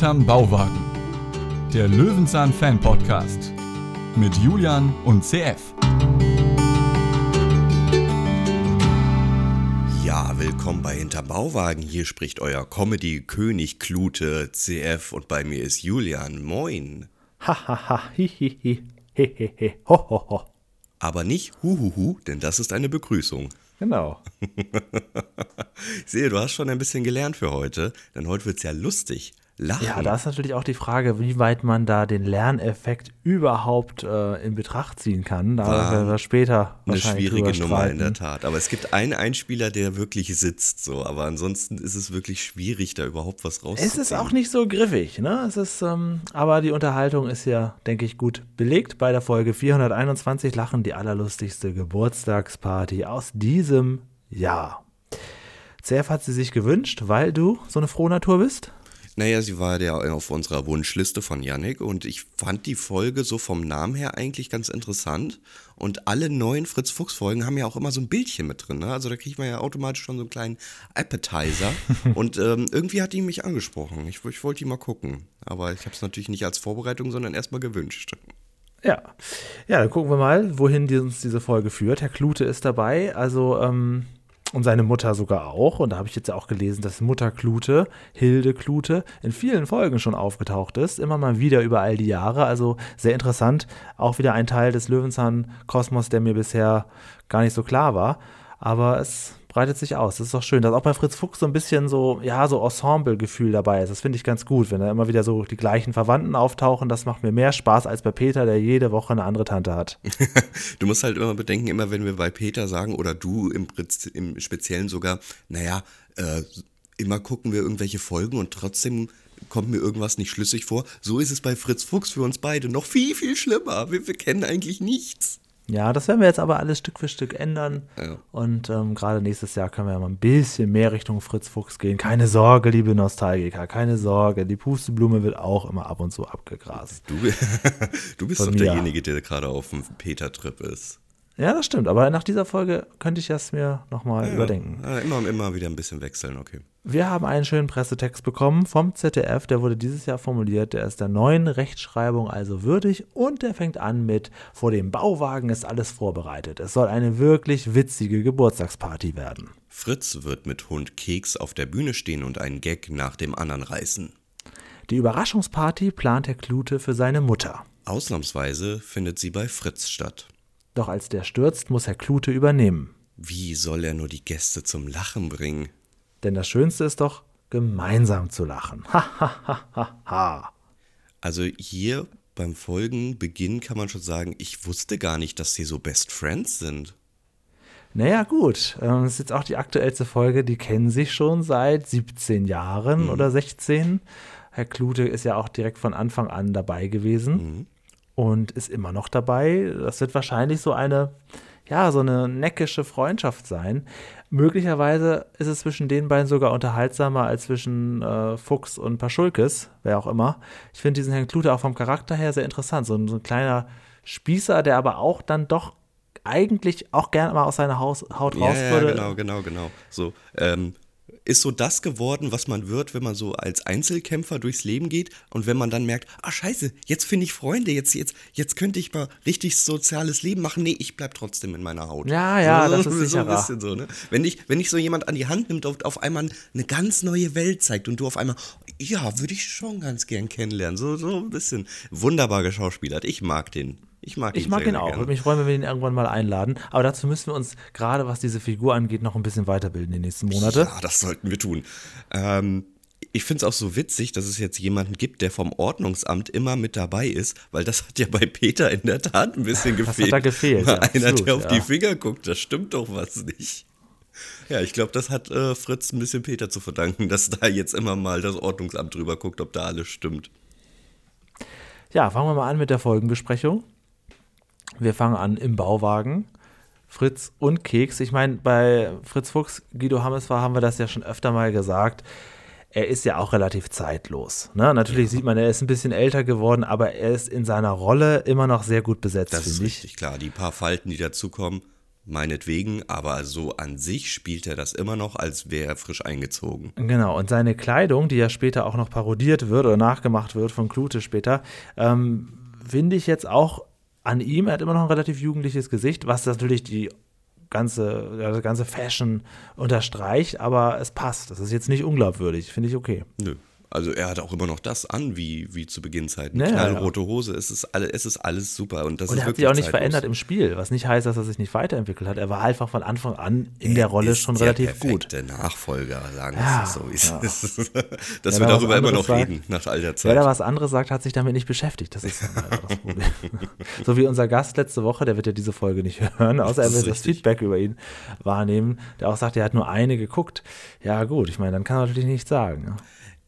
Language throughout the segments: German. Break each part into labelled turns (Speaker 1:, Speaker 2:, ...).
Speaker 1: Hinterm Bauwagen. Der Löwenzahn Fan Podcast mit Julian und CF.
Speaker 2: Ja, willkommen bei Hinterm Bauwagen. Hier spricht euer Comedy-König Klute CF und bei mir ist Julian. Moin.
Speaker 3: Hahaha, hihihi, hehehe, hohoho.
Speaker 2: Aber nicht huhuhu, denn das ist eine Begrüßung.
Speaker 3: Genau.
Speaker 2: Ich sehe, du hast schon ein bisschen gelernt für heute, denn heute wird es ja lustig. Lachen.
Speaker 3: Ja, da ist natürlich auch die Frage, wie weit man da den Lerneffekt überhaupt äh, in Betracht ziehen kann. Da
Speaker 2: War
Speaker 3: werden wir später
Speaker 2: eine schwierige Nummer in der. Tat. Aber es gibt einen Einspieler, der wirklich sitzt so. Aber ansonsten ist es wirklich schwierig, da überhaupt was rauszuziehen.
Speaker 3: Es ist auch nicht so griffig, ne? Es ist, ähm, aber die Unterhaltung ist ja, denke ich, gut belegt. Bei der Folge 421 Lachen die allerlustigste Geburtstagsparty aus diesem Jahr. CF hat sie sich gewünscht, weil du so eine frohe Natur bist.
Speaker 2: Naja, sie war ja auf unserer Wunschliste von Yannick und ich fand die Folge so vom Namen her eigentlich ganz interessant. Und alle neuen Fritz Fuchs Folgen haben ja auch immer so ein Bildchen mit drin. Ne? Also da kriegt man ja automatisch schon so einen kleinen Appetizer. und ähm, irgendwie hat die mich angesprochen. Ich, ich wollte die mal gucken. Aber ich habe es natürlich nicht als Vorbereitung, sondern erstmal gewünscht.
Speaker 3: Ja. Ja, dann gucken wir mal, wohin die uns diese Folge führt. Herr Klute ist dabei, also ähm, und seine Mutter sogar auch. Und da habe ich jetzt auch gelesen, dass Mutter Klute, Hilde Klute, in vielen Folgen schon aufgetaucht ist. Immer mal wieder über all die Jahre. Also sehr interessant. Auch wieder ein Teil des Löwenzahn-Kosmos, der mir bisher gar nicht so klar war. Aber es breitet sich aus. Das ist doch schön, dass auch bei Fritz Fuchs so ein bisschen so, ja, so Ensemble-Gefühl dabei ist. Das finde ich ganz gut, wenn da immer wieder so die gleichen Verwandten auftauchen. Das macht mir mehr Spaß als bei Peter, der jede Woche eine andere Tante hat.
Speaker 2: Du musst halt immer bedenken, immer wenn wir bei Peter sagen oder du im, im Speziellen sogar, naja, äh, immer gucken wir irgendwelche Folgen und trotzdem kommt mir irgendwas nicht schlüssig vor. So ist es bei Fritz Fuchs für uns beide noch viel, viel schlimmer. Wir, wir kennen eigentlich nichts.
Speaker 3: Ja, das werden wir jetzt aber alles Stück für Stück ändern.
Speaker 2: Ja.
Speaker 3: Und ähm, gerade nächstes Jahr können wir ja mal ein bisschen mehr Richtung Fritz Fuchs gehen. Keine Sorge, liebe Nostalgiker, keine Sorge. Die Pusteblume wird auch immer ab und zu abgegrast.
Speaker 2: Du, du bist
Speaker 3: Von
Speaker 2: doch derjenige, der gerade auf dem Peter-Trip ist.
Speaker 3: Ja, das stimmt. Aber nach dieser Folge könnte ich das mir nochmal überdenken.
Speaker 2: Ja, immer, immer wieder ein bisschen wechseln, okay.
Speaker 3: Wir haben einen schönen Pressetext bekommen vom ZDF, der wurde dieses Jahr formuliert, der ist der neuen Rechtschreibung also würdig und der fängt an mit Vor dem Bauwagen ist alles vorbereitet. Es soll eine wirklich witzige Geburtstagsparty werden.
Speaker 2: Fritz wird mit Hund Keks auf der Bühne stehen und einen Gag nach dem anderen reißen.
Speaker 3: Die Überraschungsparty plant Herr Klute für seine Mutter.
Speaker 2: Ausnahmsweise findet sie bei Fritz statt.
Speaker 3: Doch als der stürzt, muss Herr Klute übernehmen.
Speaker 2: Wie soll er nur die Gäste zum Lachen bringen?
Speaker 3: Denn das Schönste ist doch, gemeinsam zu lachen. Ha, ha, ha, ha, ha.
Speaker 2: Also hier beim Folgenbeginn kann man schon sagen, ich wusste gar nicht, dass sie so Best Friends sind.
Speaker 3: Naja, gut. ähm, Das ist jetzt auch die aktuellste Folge. Die kennen sich schon seit 17 Jahren oder 16. Herr Klute ist ja auch direkt von Anfang an dabei gewesen und ist immer noch dabei. Das wird wahrscheinlich so eine, ja, so eine neckische Freundschaft sein. Möglicherweise ist es zwischen den beiden sogar unterhaltsamer als zwischen äh, Fuchs und Paschulkes, wer auch immer. Ich finde diesen Herrn Klute auch vom Charakter her sehr interessant. So ein, so ein kleiner Spießer, der aber auch dann doch eigentlich auch gerne mal aus seiner Haus, Haut raus
Speaker 2: ja, ja,
Speaker 3: würde.
Speaker 2: genau, genau, genau. So, ähm, ist so das geworden, was man wird, wenn man so als Einzelkämpfer durchs Leben geht und wenn man dann merkt, ah scheiße, jetzt finde ich Freunde, jetzt, jetzt, jetzt könnte ich mal richtig soziales Leben machen. Nee, ich bleib trotzdem in meiner Haut.
Speaker 3: Ja, ja,
Speaker 2: so,
Speaker 3: das
Speaker 2: so,
Speaker 3: ist
Speaker 2: so ein bisschen so, ne? Wenn dich, wenn dich so jemand an die Hand nimmt und auf einmal eine ganz neue Welt zeigt und du auf einmal, ja, würde ich schon ganz gern kennenlernen. So, so ein bisschen wunderbar geschauspielert. Ich mag den. Ich mag ihn
Speaker 3: Ich mag ihn auch. Würde mich freuen, wenn wir ihn irgendwann mal einladen. Aber dazu müssen wir uns, gerade was diese Figur angeht, noch ein bisschen weiterbilden die nächsten Monate.
Speaker 2: Ja, das sollten wir tun. Ähm, ich finde es auch so witzig, dass es jetzt jemanden gibt, der vom Ordnungsamt immer mit dabei ist, weil das hat ja bei Peter in der Tat ein bisschen
Speaker 3: Das hat
Speaker 2: gefehlt.
Speaker 3: da gefehlt, ja,
Speaker 2: einer,
Speaker 3: absolut,
Speaker 2: der auf
Speaker 3: ja.
Speaker 2: die Finger guckt, das stimmt doch was nicht. Ja, ich glaube, das hat äh, Fritz ein bisschen Peter zu verdanken, dass da jetzt immer mal das Ordnungsamt drüber guckt, ob da alles stimmt.
Speaker 3: Ja, fangen wir mal an mit der Folgenbesprechung. Wir fangen an im Bauwagen. Fritz und Keks. Ich meine, bei Fritz Fuchs, Guido Hammes war, haben wir das ja schon öfter mal gesagt. Er ist ja auch relativ zeitlos. Ne? Natürlich sieht man, er ist ein bisschen älter geworden, aber er ist in seiner Rolle immer noch sehr gut besetzt,
Speaker 2: Das ist
Speaker 3: finde ich.
Speaker 2: richtig klar. Die paar Falten, die dazukommen, meinetwegen, aber so an sich spielt er das immer noch, als wäre er frisch eingezogen.
Speaker 3: Genau, und seine Kleidung, die ja später auch noch parodiert wird oder nachgemacht wird von Klute später, ähm, finde ich jetzt auch an ihm, er hat immer noch ein relativ jugendliches Gesicht, was natürlich die ganze, das ganze Fashion unterstreicht, aber es passt. Das ist jetzt nicht unglaubwürdig, finde ich okay.
Speaker 2: Nö. Also er hat auch immer noch das an, wie, wie zu Beginnzeiten.
Speaker 3: Ja, ja,
Speaker 2: Knallrote Hose, es ist, alle, es ist alles super. Und, das
Speaker 3: Und
Speaker 2: ist
Speaker 3: er hat sich auch nicht
Speaker 2: zeitlos.
Speaker 3: verändert im Spiel, was nicht heißt, dass er sich nicht weiterentwickelt hat. Er war einfach von Anfang an in der
Speaker 2: Er
Speaker 3: Rolle
Speaker 2: ist
Speaker 3: schon
Speaker 2: der
Speaker 3: relativ gut.
Speaker 2: perfekte Nachfolger, sagen wir
Speaker 3: Ja,
Speaker 2: es so, wie es
Speaker 3: ja.
Speaker 2: ist. Dass
Speaker 3: Wer
Speaker 2: wir
Speaker 3: da
Speaker 2: darüber immer noch
Speaker 3: sagt-
Speaker 2: reden, nach all der
Speaker 3: Wer
Speaker 2: Zeit.
Speaker 3: da was anderes sagt, hat sich damit nicht beschäftigt. Das ist leider das Problem. so wie unser Gast letzte Woche, der wird ja diese Folge nicht hören, außer er wird das. Feedback über ihn wahrnehmen, der auch sagt, er hat nur eine geguckt. Ja, gut, ich meine, dann kann er natürlich nichts sagen.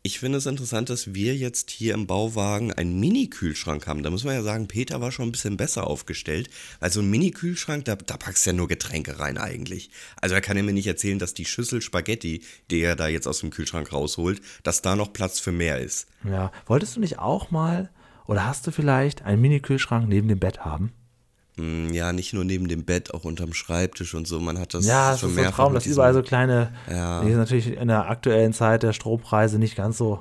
Speaker 2: Ich finde es interessant, dass wir jetzt hier im Bauwagen einen Mini-Kühlschrank haben. Da muss man ja sagen, Peter war schon ein bisschen besser aufgestellt, weil so ein Mini-Kühlschrank, da, da packst du ja nur Getränke rein eigentlich. Also er kann ja mir nicht erzählen, dass die Schüssel Spaghetti, die er da jetzt aus dem Kühlschrank rausholt, dass da noch Platz für mehr ist.
Speaker 3: Ja, wolltest du nicht auch mal oder hast du vielleicht einen Mini-Kühlschrank neben dem Bett haben?
Speaker 2: Hm, Ja, nicht nur neben dem Bett, auch unterm Schreibtisch und so. Man hat das
Speaker 3: ja,
Speaker 2: schon
Speaker 3: ist so ein Traum, dass überall so kleine,
Speaker 2: Ja.
Speaker 3: die ist natürlich in der aktuellen Zeit der Strompreise nicht ganz so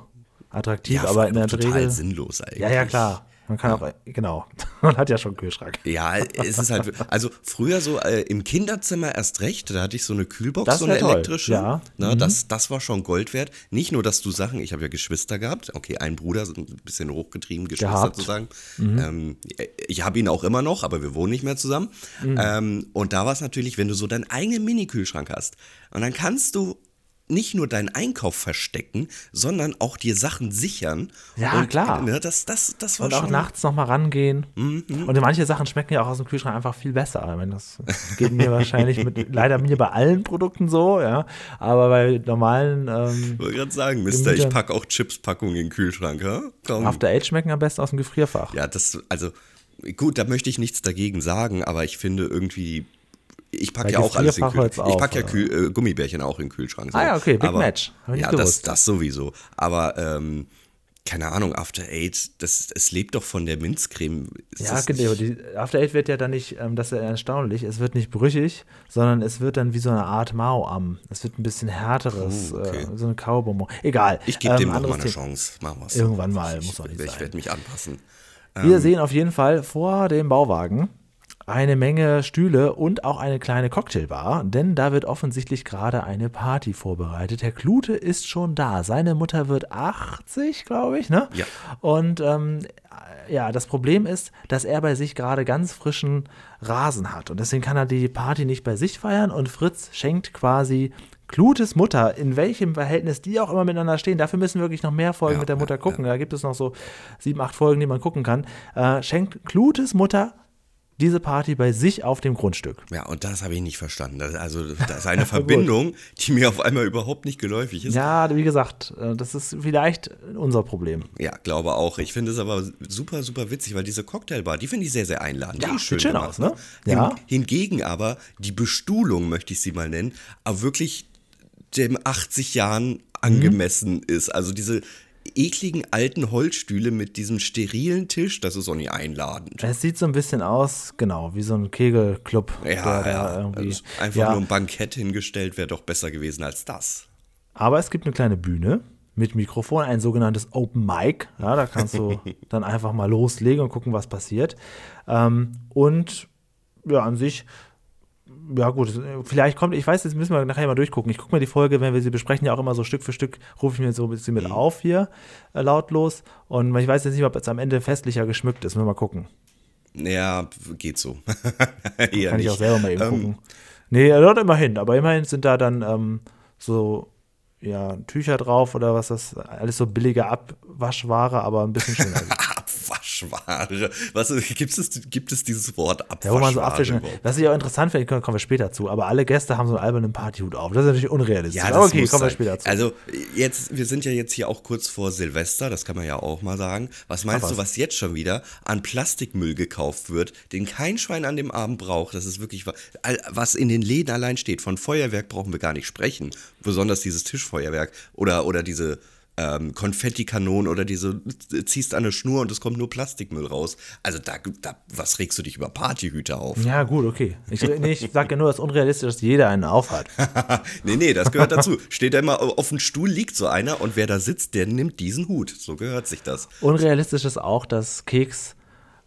Speaker 3: attraktiv,
Speaker 2: ja,
Speaker 3: aber in der
Speaker 2: total
Speaker 3: Regel.
Speaker 2: sinnlos eigentlich.
Speaker 3: Ja, ja, klar. Man kann auch, genau. Man hat ja schon einen Kühlschrank.
Speaker 2: Ja, es ist halt, also früher so äh, im Kinderzimmer erst recht, da hatte ich so eine Kühlbox,
Speaker 3: Das
Speaker 2: so eine
Speaker 3: toll,
Speaker 2: elektrische.
Speaker 3: ja. Mhm.
Speaker 2: Ne, das, das war schon Gold wert. Nicht nur, dass du Sachen, ich habe ja Geschwister gehabt, okay, ein Bruder, ein bisschen hochgetrieben, Geschwister
Speaker 3: Gehabt.
Speaker 2: zu sagen.
Speaker 3: Mhm.
Speaker 2: Ähm, ich habe ihn auch immer noch, aber wir wohnen nicht mehr zusammen.
Speaker 3: Mhm.
Speaker 2: Ähm, und da war es natürlich, wenn du so deinen eigenen Mini-Kühlschrank hast und dann kannst du nicht nur deinen Einkauf verstecken, sondern auch dir Sachen sichern.
Speaker 3: Ja,
Speaker 2: und,
Speaker 3: klar.
Speaker 2: Ne, das, das, das war
Speaker 3: Und auch
Speaker 2: schon
Speaker 3: nachts nochmal rangehen.
Speaker 2: Mhm.
Speaker 3: Und manche Sachen schmecken ja auch aus dem Kühlschrank einfach viel besser. Ich meine, das geht mir wahrscheinlich mit, leider mir bei allen Produkten so, ja. Aber bei normalen ähm,
Speaker 2: Ich wollte gerade sagen, Mister, ich packe auch Chips-Packungen in den Kühlschrank, ha? Komm.
Speaker 3: After Eight schmecken am besten aus dem Gefrierfach.
Speaker 2: Ja, das, also, gut, da möchte ich nichts dagegen sagen, aber ich finde irgendwie, ich packe ja auch alles in Kühlschrank. Ich packe ja? Kühl, äh, Gummibärchen auch in den Kühlschrank. So.
Speaker 3: Ah ja, okay, Big
Speaker 2: aber,
Speaker 3: Match. Ich
Speaker 2: ja, das, das sowieso. Aber, ähm, keine Ahnung, After Eight, das, es lebt doch von der Minzcreme. Ist
Speaker 3: Ja, genau. Die After Eight wird ja dann nicht, ähm, das ist ja erstaunlich, es wird nicht brüchig, sondern es wird dann wie so eine Art Mao-Am. Es wird ein bisschen härteres,
Speaker 2: Oh, okay.
Speaker 3: äh, so eine Kaubonbon. Egal.
Speaker 2: Ich gebe
Speaker 3: ähm,
Speaker 2: dem noch mal eine. Chance. Machen wir's.
Speaker 3: Irgendwann mal,
Speaker 2: Ich,
Speaker 3: muss doch nicht
Speaker 2: Ich
Speaker 3: sein.
Speaker 2: werde mich anpassen.
Speaker 3: Wir sehen auf jeden Fall vor dem Bauwagen eine Menge Stühle und auch eine kleine Cocktailbar, denn da wird offensichtlich gerade eine Party vorbereitet. Herr Klute ist schon da. Seine Mutter wird 80, glaube ich, ne?
Speaker 2: Ja.
Speaker 3: Und ähm, ja, das Problem ist, dass er bei sich gerade ganz frischen Rasen hat und deswegen kann er die Party nicht bei sich feiern und Fritz schenkt quasi Klutes Mutter, in welchem Verhältnis die auch immer miteinander stehen, dafür müssen wir wirklich noch mehr Folgen
Speaker 2: Ja,
Speaker 3: mit der Mutter
Speaker 2: ja,
Speaker 3: gucken. Da gibt es noch so sieben, acht Folgen, die man gucken kann. Äh, schenkt Klutes Mutter diese Party bei sich auf dem Grundstück.
Speaker 2: Ja, und das habe ich nicht verstanden. Das, also, das ist eine Verbindung, die mir auf einmal überhaupt nicht geläufig ist.
Speaker 3: Ja, wie gesagt, äh, das ist vielleicht unser Problem.
Speaker 2: Ja, glaube auch. Ich finde es aber super, super witzig, weil diese Cocktailbar, die finde ich sehr, sehr einladend.
Speaker 3: Ja,
Speaker 2: die ist
Speaker 3: sieht schön
Speaker 2: gemacht,
Speaker 3: aus, ne?
Speaker 2: Hin,
Speaker 3: Ja.
Speaker 2: Hingegen aber die Bestuhlung, möchte ich sie mal nennen, aber wirklich dem 80 Jahren angemessen ist. Also diese ekligen alten Holzstühle mit diesem sterilen Tisch, das ist auch nicht einladend.
Speaker 3: Es sieht so ein bisschen aus, genau, wie so ein Kegelclub.
Speaker 2: Ja, ja.
Speaker 3: irgendwie-
Speaker 2: Also einfach
Speaker 3: ja.
Speaker 2: nur ein Bankett hingestellt wäre doch besser gewesen als das.
Speaker 3: Aber es gibt eine kleine Bühne mit Mikrofon, ein sogenanntes Open Mic. Ja, da kannst du dann einfach mal loslegen und gucken, was passiert. Ähm, und ja, an sich, ja gut, vielleicht kommt, ich weiß, jetzt müssen wir nachher mal durchgucken. Ich gucke mir die Folge, wenn wir sie besprechen, ja auch immer so Stück für Stück, rufe ich mir so ein bisschen mit auf hier, äh, lautlos. Und ich weiß jetzt nicht, ob es am Ende festlicher geschmückt ist. Müssen wir mal gucken.
Speaker 2: Ja, geht so. Eher
Speaker 3: Kann ich
Speaker 2: nicht.
Speaker 3: auch selber mal eben
Speaker 2: Ähm,
Speaker 3: gucken. Nee, dort immerhin, aber immerhin sind da dann ähm, so ja, Tücher drauf oder was das, alles so billige Abwaschware, aber ein bisschen schöner.
Speaker 2: Abwaschware. Was gibt es, gibt es dieses Wort
Speaker 3: Ja,
Speaker 2: Abwaschware?
Speaker 3: wo man so abwischen kann. Was ich auch interessant finde, kommen wir später zu, aber alle Gäste haben so einen albernen Partyhut auf. Das ist natürlich unrealistisch.
Speaker 2: Ja, das
Speaker 3: aber okay, kommen wir später zu.
Speaker 2: Also jetzt, wir sind ja jetzt hier auch kurz vor Silvester, das kann man ja auch mal sagen. Was meinst
Speaker 3: was?
Speaker 2: du, was jetzt schon wieder an Plastikmüll gekauft wird, den kein Schwein an dem Abend braucht? Das ist wirklich, was in den Läden allein steht. Von Feuerwerk brauchen wir gar nicht sprechen. Besonders dieses Tischfeuerwerk oder, oder diese ähm, Konfettikanonen oder diese, ziehst an eine Schnur und es kommt nur Plastikmüll raus. Also da, da was regst du dich über Partyhüter auf?
Speaker 3: Ja, gut, okay. Ich, nee, ich sage ja nur, es ist unrealistisch, dass jeder einen aufhat.
Speaker 2: nee, nee, das gehört dazu. Steht da immer auf dem Stuhl, liegt so einer und wer da sitzt, der nimmt diesen Hut. So gehört sich das.
Speaker 3: Unrealistisch ist auch, dass Keks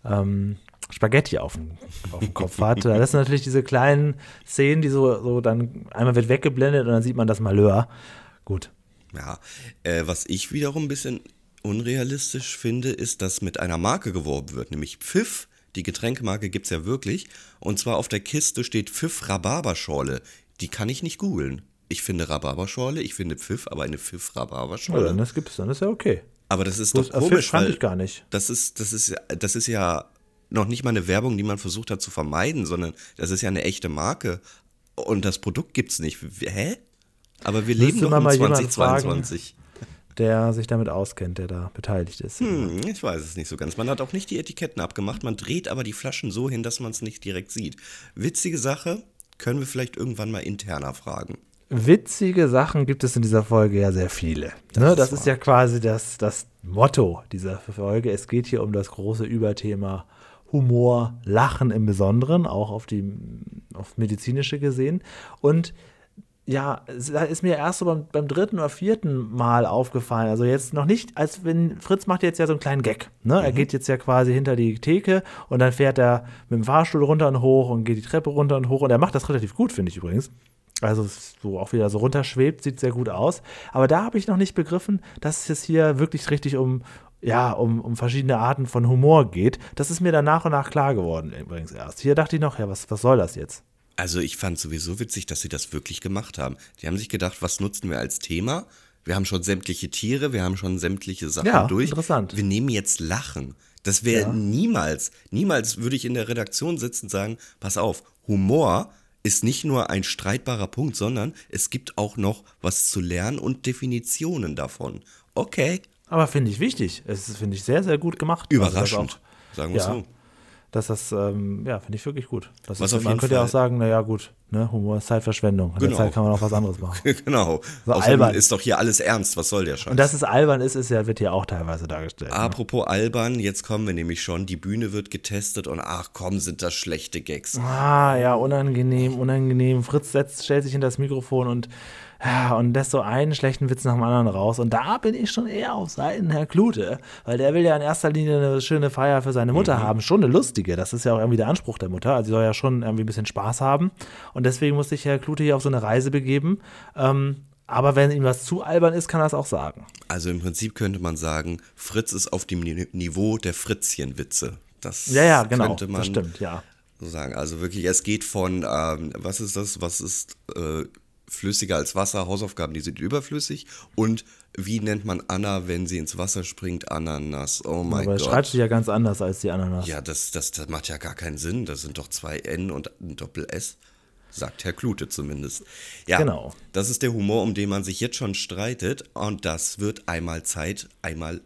Speaker 3: ähm, Spaghetti auf dem, auf dem Kopf hat. Das sind natürlich diese kleinen Szenen, die so, so dann einmal wird weggeblendet und dann sieht man das Malheur. Gut.
Speaker 2: Ja, äh, was ich wiederum ein bisschen unrealistisch finde, ist, dass mit einer Marke geworben wird, nämlich Pfiff. Die Getränkemarke gibt es ja wirklich. Und zwar auf der Kiste steht Pfiff Rhabarberschorle. Die kann ich nicht googeln. Ich finde Rhabarberschorle, ich finde Pfiff, aber eine Pfiff Rhabarberschorle.
Speaker 3: Ja, dann das gibt es, dann ist ja okay.
Speaker 2: Aber das ist
Speaker 3: Bloß,
Speaker 2: doch komisch,
Speaker 3: Pfiff
Speaker 2: weil
Speaker 3: ich gar nicht.
Speaker 2: Das ist, das ist, das ist ja noch nicht mal eine Werbung, die man versucht hat zu vermeiden, sondern das ist ja eine echte Marke. Und das Produkt gibt's nicht. Hä? Aber wir leben noch
Speaker 3: jemanden
Speaker 2: 2022.
Speaker 3: Der sich damit auskennt, der da beteiligt ist.
Speaker 2: Hm, ich weiß es nicht so ganz. Man hat auch nicht die Etiketten abgemacht, man dreht aber die Flaschen so hin, dass man es nicht direkt sieht. Witzige Sache, können wir vielleicht irgendwann mal interner fragen.
Speaker 3: Witzige Sachen gibt es in dieser Folge ja sehr viele. Das, ne,
Speaker 2: ist
Speaker 3: das ist ja quasi das, das Motto dieser Folge. Es geht hier um das große Überthema Humor, Lachen im Besonderen, auch auf die auf medizinische gesehen. Und ja, ist mir erst so beim, beim dritten oder vierten Mal aufgefallen. Also jetzt noch nicht, als wenn Fritz macht jetzt ja so einen kleinen Gag. Ne? Er geht jetzt ja quasi hinter die Theke und dann fährt er mit dem Fahrstuhl runter und hoch und geht die Treppe runter und hoch. Und er macht das relativ gut, finde ich übrigens. Also so auch wieder so runterschwebt, sieht sehr gut aus. Aber da habe ich noch nicht begriffen, dass es hier wirklich richtig um, ja, um, um verschiedene Arten von Humor geht. Das ist mir dann nach und nach klar geworden, übrigens erst. Hier dachte ich noch, ja, was, was soll das jetzt?
Speaker 2: Also ich fand sowieso witzig, dass sie das wirklich gemacht haben. Die haben sich gedacht, was nutzen wir als Thema? Wir haben schon sämtliche Tiere, wir haben schon sämtliche Sachen
Speaker 3: Ja,
Speaker 2: durch.
Speaker 3: interessant.
Speaker 2: Wir nehmen jetzt Lachen. Das wäre
Speaker 3: Ja.
Speaker 2: niemals, niemals würde ich in der Redaktion sitzen und sagen, pass auf, Humor ist nicht nur ein streitbarer Punkt, sondern es gibt auch noch was zu lernen und Definitionen davon. Okay,
Speaker 3: Aber finde ich wichtig. Es finde ich, sehr, sehr gut gemacht. Also
Speaker 2: überraschend,
Speaker 3: auch-
Speaker 2: sagen wir
Speaker 3: ja.
Speaker 2: so.
Speaker 3: Dass das, ähm, ja, finde ich wirklich gut. Das
Speaker 2: Was
Speaker 3: ist, man könnte ja auch sagen, naja, gut, ne, Humor ist Zeitverschwendung. In
Speaker 2: Genau.
Speaker 3: der Zeit kann man auch was anderes machen.
Speaker 2: genau.
Speaker 3: So
Speaker 2: Außerdem
Speaker 3: albern.
Speaker 2: ist doch hier alles ernst, was soll der Scheiß?
Speaker 3: Und dass es albern ist, ist ja, wird ja auch teilweise dargestellt. ne?
Speaker 2: Apropos albern, jetzt kommen wir nämlich schon. Die Bühne wird getestet und ach komm, sind das schlechte Gags.
Speaker 3: Ah, ja, unangenehm, unangenehm. Fritz setzt, stellt sich hinter das Mikrofon und, ja, und lässt so einen schlechten Witz nach dem anderen raus. Und da bin ich schon eher auf Seiten Herr Klute, weil der will ja in erster Linie eine schöne Feier für seine Mutter haben. Schon eine lustige. Das ist ja auch irgendwie der Anspruch der Mutter. Also sie soll ja schon irgendwie ein bisschen Spaß haben. Und deswegen musste sich Herr Klute hier auf so eine Reise begeben. Ähm, aber wenn ihm was zu albern ist, kann er es auch sagen.
Speaker 2: Also im Prinzip könnte man sagen, Fritz ist auf dem Ni- Niveau der Fritzchenwitze. Das
Speaker 3: Ja, ja, genau.
Speaker 2: könnte man
Speaker 3: Das stimmt, ja.
Speaker 2: so sagen. Also wirklich, es geht von, ähm, was ist das, was ist äh, flüssiger als Wasser, Hausaufgaben, die sind überflüssig und wie nennt man Anna, wenn sie ins Wasser springt? Ananas. Oh mein
Speaker 3: Aber
Speaker 2: Gott.
Speaker 3: schreibt sich ja ganz anders als die Ananas.
Speaker 2: Ja, das, das, das macht ja gar keinen Sinn. Das sind doch zwei N und ein Doppel-S. Sagt Herr Klute zumindest. Ja,
Speaker 3: Genau.
Speaker 2: das ist der Humor, um den man sich jetzt schon streitet. Und das wird einmal Zeit, einmal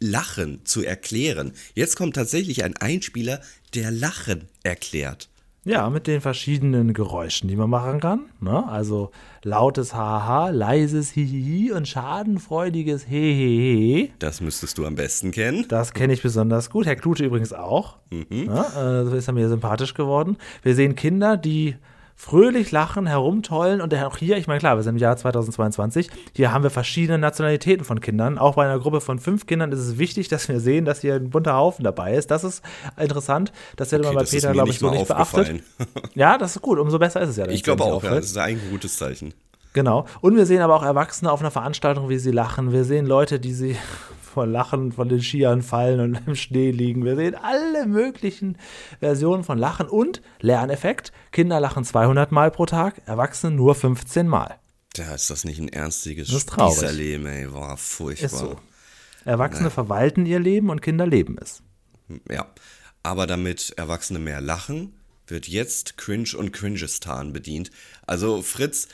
Speaker 2: Lachen zu erklären. Jetzt kommt tatsächlich ein Einspieler, der Lachen erklärt.
Speaker 3: Ja, mit den verschiedenen Geräuschen, die man machen kann. Ne? Also lautes Haha, leises Hihihi und schadenfreudiges Hehehe.
Speaker 2: Das müsstest du am besten kennen.
Speaker 3: Das kenne ich besonders gut. Herr Klute übrigens auch. Ne? Äh, so ist er mir sympathisch geworden. Wir sehen Kinder, die fröhlich lachen, herumtollen und auch hier, ich meine, klar, wir sind im Jahr 2022, hier haben wir verschiedene Nationalitäten von Kindern. Auch bei einer Gruppe von fünf Kindern ist es wichtig, dass wir sehen, dass hier ein bunter Haufen dabei ist. Das ist interessant. Das wird
Speaker 2: Okay,
Speaker 3: immer bei Peter, glaube ich, so nicht beachtet. Ja, das ist gut. Umso besser ist es ja.
Speaker 2: Ich glaube auch, ja. Das ist ein gutes Zeichen.
Speaker 3: Genau. Und wir sehen aber auch Erwachsene auf einer Veranstaltung, wie sie lachen. Wir sehen Leute, die sie vor Lachen von den Skiern fallen und im Schnee liegen. Wir sehen alle möglichen Versionen von Lachen und Lerneffekt. Kinder lachen 200 Mal pro Tag, Erwachsene nur 15 Mal.
Speaker 2: Da ist das nicht ein ernstiges. Spießerleben, ey. War furchtbar.
Speaker 3: Ist so. Erwachsene verwalten ihr Leben und Kinder leben es.
Speaker 2: Ja, aber damit Erwachsene mehr lachen, wird jetzt Cringe und Cringestan bedient. Also Fritz,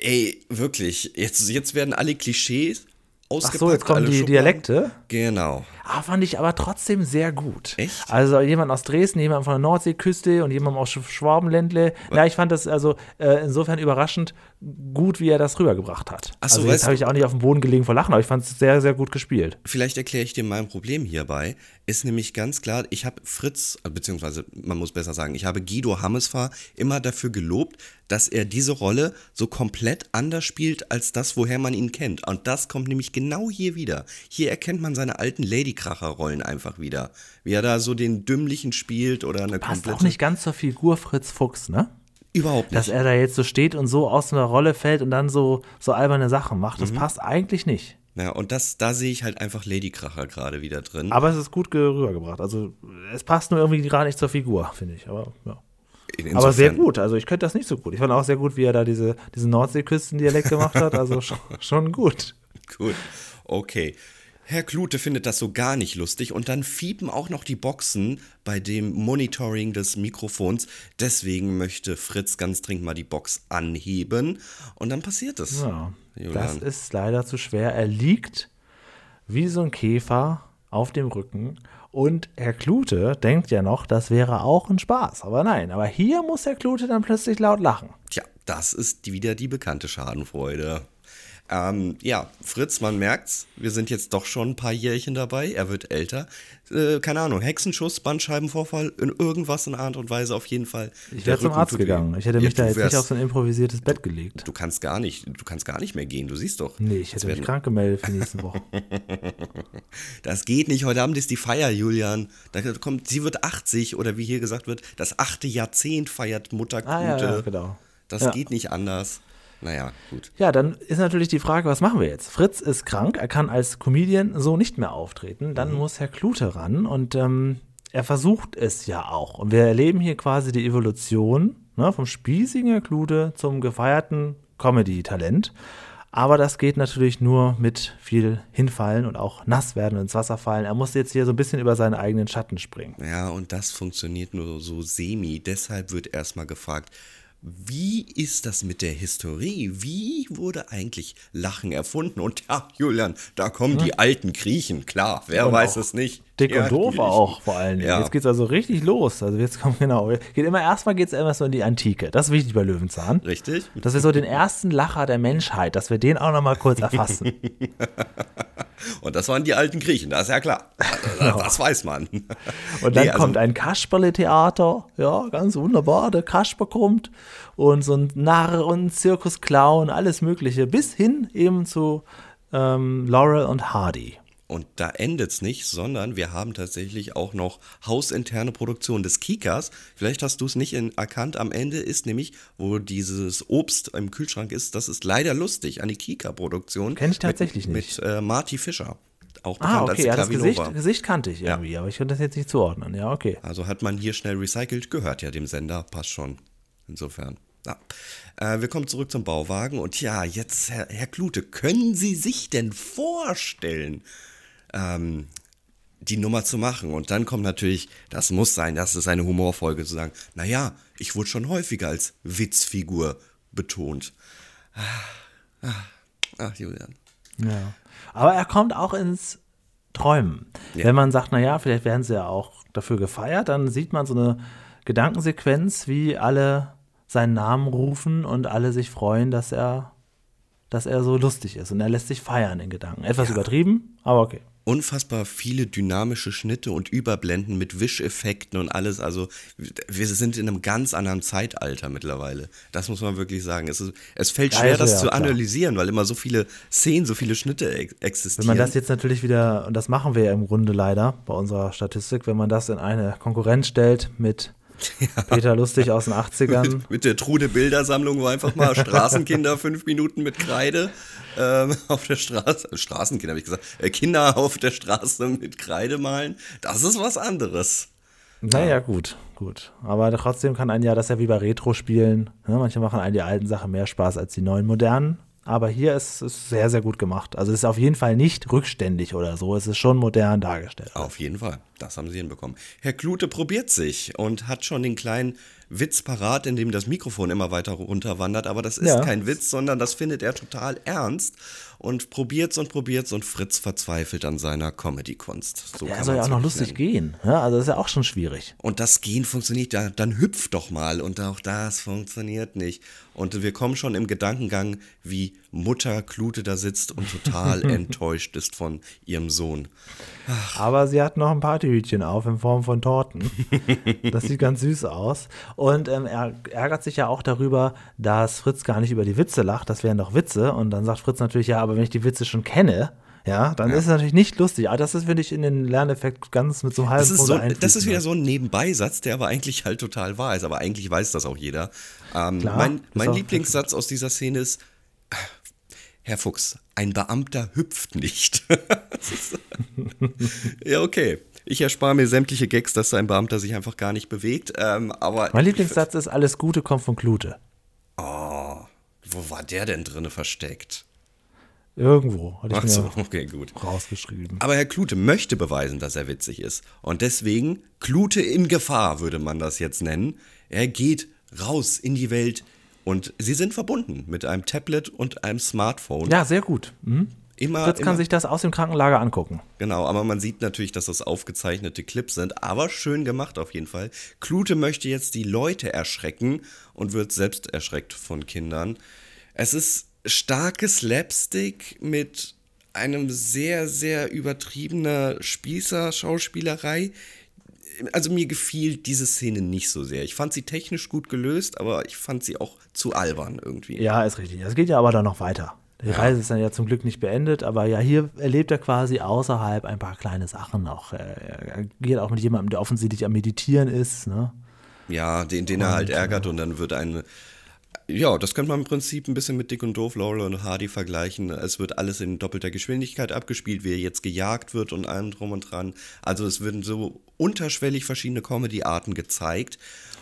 Speaker 2: ey, wirklich, jetzt, jetzt werden alle Klischees
Speaker 3: Ach
Speaker 2: ausgepackt.
Speaker 3: so, jetzt kommen die
Speaker 2: Schubladen.
Speaker 3: Dialekte.
Speaker 2: Genau.
Speaker 3: Ah, fand ich aber trotzdem sehr gut.
Speaker 2: Echt?
Speaker 3: Also jemand aus Dresden, jemand von der Nordseeküste und jemand aus Sch- Schwabenländle. Ja, ich fand das also äh, insofern überraschend gut, wie er das rübergebracht hat.
Speaker 2: Ach so,
Speaker 3: also jetzt habe ich auch nicht auf dem Boden gelegen vor Lachen, aber ich fand es sehr, sehr gut gespielt.
Speaker 2: Vielleicht erkläre ich dir mein Problem hierbei. Ist nämlich ganz klar, ich habe Fritz, beziehungsweise man muss besser sagen, ich habe Guido Hammesfahr immer dafür gelobt, dass er diese Rolle so komplett anders spielt als das, woher man ihn kennt. Und das kommt nämlich genau hier wieder. Hier erkennt man seine alten Ladykracher-Rollen einfach wieder. Wie er da so den Dümmlichen spielt oder eine
Speaker 3: Passt
Speaker 2: komplette.
Speaker 3: auch nicht ganz zur Figur Fritz Fuchs, ne?
Speaker 2: Überhaupt
Speaker 3: Dass
Speaker 2: nicht.
Speaker 3: er da jetzt so steht und so aus einer Rolle fällt und dann so, so alberne Sachen macht.
Speaker 2: Mhm.
Speaker 3: Das passt eigentlich nicht.
Speaker 2: Ja, und das, da sehe ich halt einfach Ladykracher gerade wieder drin.
Speaker 3: Aber es ist gut ge- rübergebracht. Also es passt nur irgendwie gerade nicht zur Figur, finde ich. Aber ja.
Speaker 2: Insofern-
Speaker 3: Aber sehr gut. Also ich könnte das nicht so gut. Ich fand auch sehr gut, wie er da diese, diesen Nordseeküstendialekt gemacht hat. Also schon, schon gut.
Speaker 2: Gut, okay. Herr Klute findet das so gar nicht lustig und dann fiepen auch noch die Boxen bei dem Monitoring des Mikrofons. Deswegen möchte Fritz ganz dringend mal die Box anheben und dann passiert es.
Speaker 3: Ja, das ist leider zu schwer. Er liegt wie so ein Käfer auf dem Rücken. Und Herr Klute denkt ja noch, das wäre auch ein Spaß. Aber nein, aber hier muss Herr Klute dann plötzlich laut lachen.
Speaker 2: Tja, das ist wieder die bekannte Schadenfreude. Ähm, ja, Fritz, man merkt's, wir sind jetzt doch schon ein paar Jährchen dabei, er wird älter. Äh, keine Ahnung, Hexenschuss, Bandscheibenvorfall, in irgendwas in Art und Weise auf jeden Fall.
Speaker 3: Ich wäre zum Arzt gegangen. Ich hätte
Speaker 2: Ja,
Speaker 3: mich da
Speaker 2: du
Speaker 3: jetzt nicht
Speaker 2: wärst-
Speaker 3: auf so ein improvisiertes Bett gelegt.
Speaker 2: Du kannst gar nicht, du kannst gar nicht mehr gehen, du siehst doch.
Speaker 3: Nee, ich hätte mich krank gemeldet für die nächsten Wochen.
Speaker 2: Das geht nicht, heute Abend ist die Feier, Julian. Da kommt, sie wird 80 oder wie hier gesagt wird, das achte Jahrzehnt feiert Mutter.
Speaker 3: Ah, ja, ja, genau.
Speaker 2: Das
Speaker 3: Ja.
Speaker 2: geht nicht anders. Naja, gut.
Speaker 3: Ja, dann ist natürlich die Frage, was machen wir jetzt? Fritz ist krank, er kann als Comedian so nicht mehr auftreten. Dann
Speaker 2: Mhm.
Speaker 3: muss Herr Klute ran und ähm, er versucht es ja auch. Und wir erleben hier quasi die Evolution ne, vom spießigen Herr Klute zum gefeierten Comedy-Talent. Aber das geht natürlich nur mit viel hinfallen und auch nass werden und ins Wasser fallen. Er muss jetzt hier so ein bisschen über seinen eigenen Schatten springen.
Speaker 2: Ja, und das funktioniert nur so semi. Deshalb wird erstmal gefragt, wie ist das mit der Historie? Wie wurde eigentlich Lachen erfunden? Und ja, Julian, da kommen die alten Griechen, klar, wer
Speaker 3: Und
Speaker 2: weiß es nicht.
Speaker 3: Dick
Speaker 2: Ja,
Speaker 3: und doof auch vor allen Dingen.
Speaker 2: Ja.
Speaker 3: Jetzt geht's also richtig los. Also jetzt kommt genau. Geht immer erstmal geht's immer so in die Antike. Das ist wichtig bei Löwenzahn.
Speaker 2: Richtig?
Speaker 3: Dass wir so den ersten Lacher der Menschheit, dass wir den auch noch mal kurz erfassen.
Speaker 2: Und das waren die alten Griechen, das ist ja klar. Das weiß man.
Speaker 3: Und dann
Speaker 2: Nee, also-
Speaker 3: kommt ein Kasperle-Theater, ja, ganz wunderbar. Der Kasper kommt und so ein Narr und ein Zirkusclown, alles Mögliche, bis hin eben zu ähm, Laurel und Hardy.
Speaker 2: Und da endet's nicht, sondern wir haben tatsächlich auch noch hausinterne Produktion des Kikas. Vielleicht hast du es nicht in, erkannt. Am Ende ist nämlich, wo dieses Obst im Kühlschrank ist, das ist leider lustig, eine Kika-Produktion.
Speaker 3: Kenn ich tatsächlich
Speaker 2: mit,
Speaker 3: nicht.
Speaker 2: Mit äh, Marty Fischer. Auch bekannt
Speaker 3: Ah, okay,
Speaker 2: als
Speaker 3: ja, das. Gesicht, Gesicht kannte ich irgendwie, aber ich konnte das jetzt nicht zuordnen. Ja, okay.
Speaker 2: Also hat man hier schnell recycelt, gehört ja dem Sender, passt schon. Insofern. Ja. Äh, wir kommen zurück zum Bauwagen und ja, jetzt, Herr, Herr Klute, können Sie sich denn vorstellen, ähm, die Nummer zu machen? Und dann kommt natürlich, das muss sein, das ist eine Humorfolge zu sagen, naja, ich wurde schon häufiger als Witzfigur betont. Ah, ah, ach, Julian.
Speaker 3: Ja. Aber er kommt auch ins Träumen.
Speaker 2: Ja.
Speaker 3: Wenn man sagt, naja, vielleicht werden sie ja auch dafür gefeiert, dann sieht man so eine Gedankensequenz, wie alle seinen Namen rufen und alle sich freuen, dass er, dass er so lustig ist. Und er lässt sich feiern in Gedanken. Etwas übertrieben, aber okay.
Speaker 2: Unfassbar viele dynamische Schnitte und Überblenden mit Wischeffekten und alles. Also wir sind in einem ganz anderen Zeitalter mittlerweile. Das muss man wirklich sagen. Es, ist, es fällt schwer,
Speaker 3: also
Speaker 2: das
Speaker 3: ja,
Speaker 2: zu
Speaker 3: klar.
Speaker 2: analysieren, weil immer so viele Szenen, so viele Schnitte ex
Speaker 3: Wenn
Speaker 2: existieren.
Speaker 3: man das jetzt natürlich wieder, und das machen wir ja im Grunde leider bei unserer Statistik, wenn man das in eine Konkurrenz stellt mit Peter Lustig aus den 80ern,
Speaker 2: mit der Trude Bildersammlung, wo einfach mal Straßenkinder fünf Minuten mit Kreide ähm, auf der Straße, Straßenkinder habe ich gesagt, äh, Kinder auf der Straße mit Kreide malen. Das ist was anderes.
Speaker 3: Naja, gut, gut. Aber trotzdem kann ein ja das ja wie bei Retro-Spielen. Ne? Manche machen einen die alten Sachen mehr Spaß als die neuen modernen. Aber hier ist es sehr, sehr gut gemacht. Also es ist auf jeden Fall nicht rückständig oder so. Es ist schon modern dargestellt.
Speaker 2: Auf jeden Fall, das haben sie hinbekommen. Herr Klute probiert sich und hat schon den kleinen Witz parat, in dem das Mikrofon immer weiter runterwandert, aber das ist
Speaker 3: Ja.
Speaker 2: kein Witz, sondern das findet er total ernst und probiert's und probiert's und Fritz verzweifelt an seiner Comedy-Kunst. So
Speaker 3: Ja, soll ja auch noch lustig
Speaker 2: nennen.
Speaker 3: gehen. Ja, also das ist ja auch schon schwierig.
Speaker 2: Und das Gehen funktioniert, ja, dann hüpft doch mal und auch das funktioniert nicht. Und wir kommen schon im Gedankengang, wie Mutter Klute da sitzt und total enttäuscht ist von ihrem Sohn.
Speaker 3: Aber sie hat noch ein Partyhütchen auf in Form von Torten. Das sieht ganz süß aus. Und ähm, er ärgert sich ja auch darüber, dass Fritz gar nicht über die Witze lacht. Das wären doch Witze. Und dann sagt Fritz natürlich, ja, aber wenn ich die Witze schon kenne, ja, dann ist es natürlich nicht lustig. Aber das ist, finde ich, in den Lerneffekt ganz mit so einem halben
Speaker 2: Das ist, so, das ist wieder so ein Nebenbeisatz, der aber eigentlich halt total wahr ist. Aber eigentlich weiß das auch jeder. Ähm,
Speaker 3: Klar,
Speaker 2: mein mein Lieblingssatz aus dieser Szene ist, Herr Fuchs, ein Beamter hüpft nicht. Ja, okay. Ich erspare mir sämtliche Gags, dass ein Beamter sich einfach gar nicht bewegt. Ähm, aber
Speaker 3: Mein Lieblingssatz ist, alles Gute kommt von Klute.
Speaker 2: Wo war der denn drinne versteckt?
Speaker 3: Irgendwo hatte ich
Speaker 2: Ach
Speaker 3: mir
Speaker 2: so, okay, gut.
Speaker 3: rausgeschrieben.
Speaker 2: Aber Herr Klute möchte beweisen, dass er witzig ist. Und deswegen, Klute in Gefahr, würde man das jetzt nennen. Er geht raus in die Welt und sie sind verbunden mit einem Tablet und einem Smartphone.
Speaker 3: Ja, sehr gut. Mhm.
Speaker 2: immer,
Speaker 3: Fritz kann
Speaker 2: immer,
Speaker 3: sich das aus dem Krankenlager angucken.
Speaker 2: Genau, aber man sieht natürlich, dass das aufgezeichnete Clips sind, aber schön gemacht auf jeden Fall. Klute möchte jetzt die Leute erschrecken und wird selbst erschreckt von Kindern. Es ist starkes Slapstick mit einem sehr, sehr übertriebener Spießer-Schauspielerei. Also mir gefiel diese Szene nicht so sehr. Ich fand sie technisch gut gelöst, aber ich fand sie auch zu albern irgendwie.
Speaker 3: Ja, ist richtig. Es geht ja aber dann noch weiter. Die Reise ist dann ja zum Glück nicht beendet, aber ja, hier erlebt er quasi außerhalb ein paar kleine Sachen noch. Er, er geht auch mit jemandem, der offensichtlich am Meditieren ist. Ne?
Speaker 2: Ja, den, den er halt ärgert und dann wird eine. Ja, das könnte man im Prinzip ein bisschen mit Dick und Doof, Laurel und Hardy vergleichen. Es wird alles in doppelter Geschwindigkeit abgespielt, wie er jetzt gejagt wird und allem drum und dran. Also es werden so unterschwellig verschiedene Comedy-Arten gezeigt.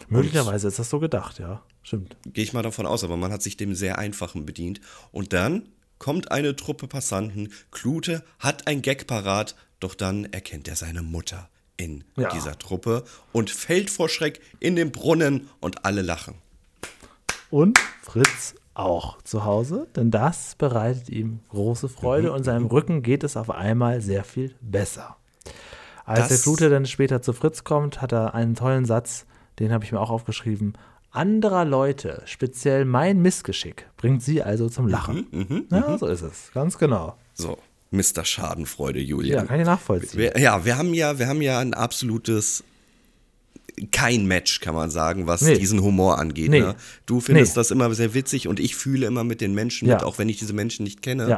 Speaker 3: Möglicherweise ist das so gedacht, ja. Stimmt.
Speaker 2: Gehe ich mal davon aus, aber man hat sich dem sehr einfachen bedient. Und dann kommt eine Truppe Passanten. Klute hat ein Gag parat, doch dann erkennt er seine Mutter in
Speaker 3: Ja.
Speaker 2: dieser Truppe und fällt vor Schreck in den Brunnen und alle lachen.
Speaker 3: Und Fritz auch zu Hause, denn das bereitet ihm große Freude und seinem Rücken geht es auf einmal sehr viel besser. Als
Speaker 2: Das-
Speaker 3: der Flute dann später zu Fritz kommt, hat er einen tollen Satz, den habe ich mir auch aufgeschrieben. Anderer Leute, speziell mein Missgeschick, bringt sie also zum Lachen. ja, so ist es, ganz genau.
Speaker 2: So, Mr. Schadenfreude, Julian.
Speaker 3: Ja, kann ich nachvollziehen.
Speaker 2: Wir, ja, wir haben ja, wir haben ja ein absolutes kein Match, kann man sagen, was
Speaker 3: Nee.
Speaker 2: diesen Humor angeht.
Speaker 3: Nee.
Speaker 2: Ne? Du findest
Speaker 3: Nee.
Speaker 2: das immer sehr witzig und ich fühle immer mit den Menschen
Speaker 3: Ja.
Speaker 2: mit, auch wenn ich diese Menschen nicht kenne.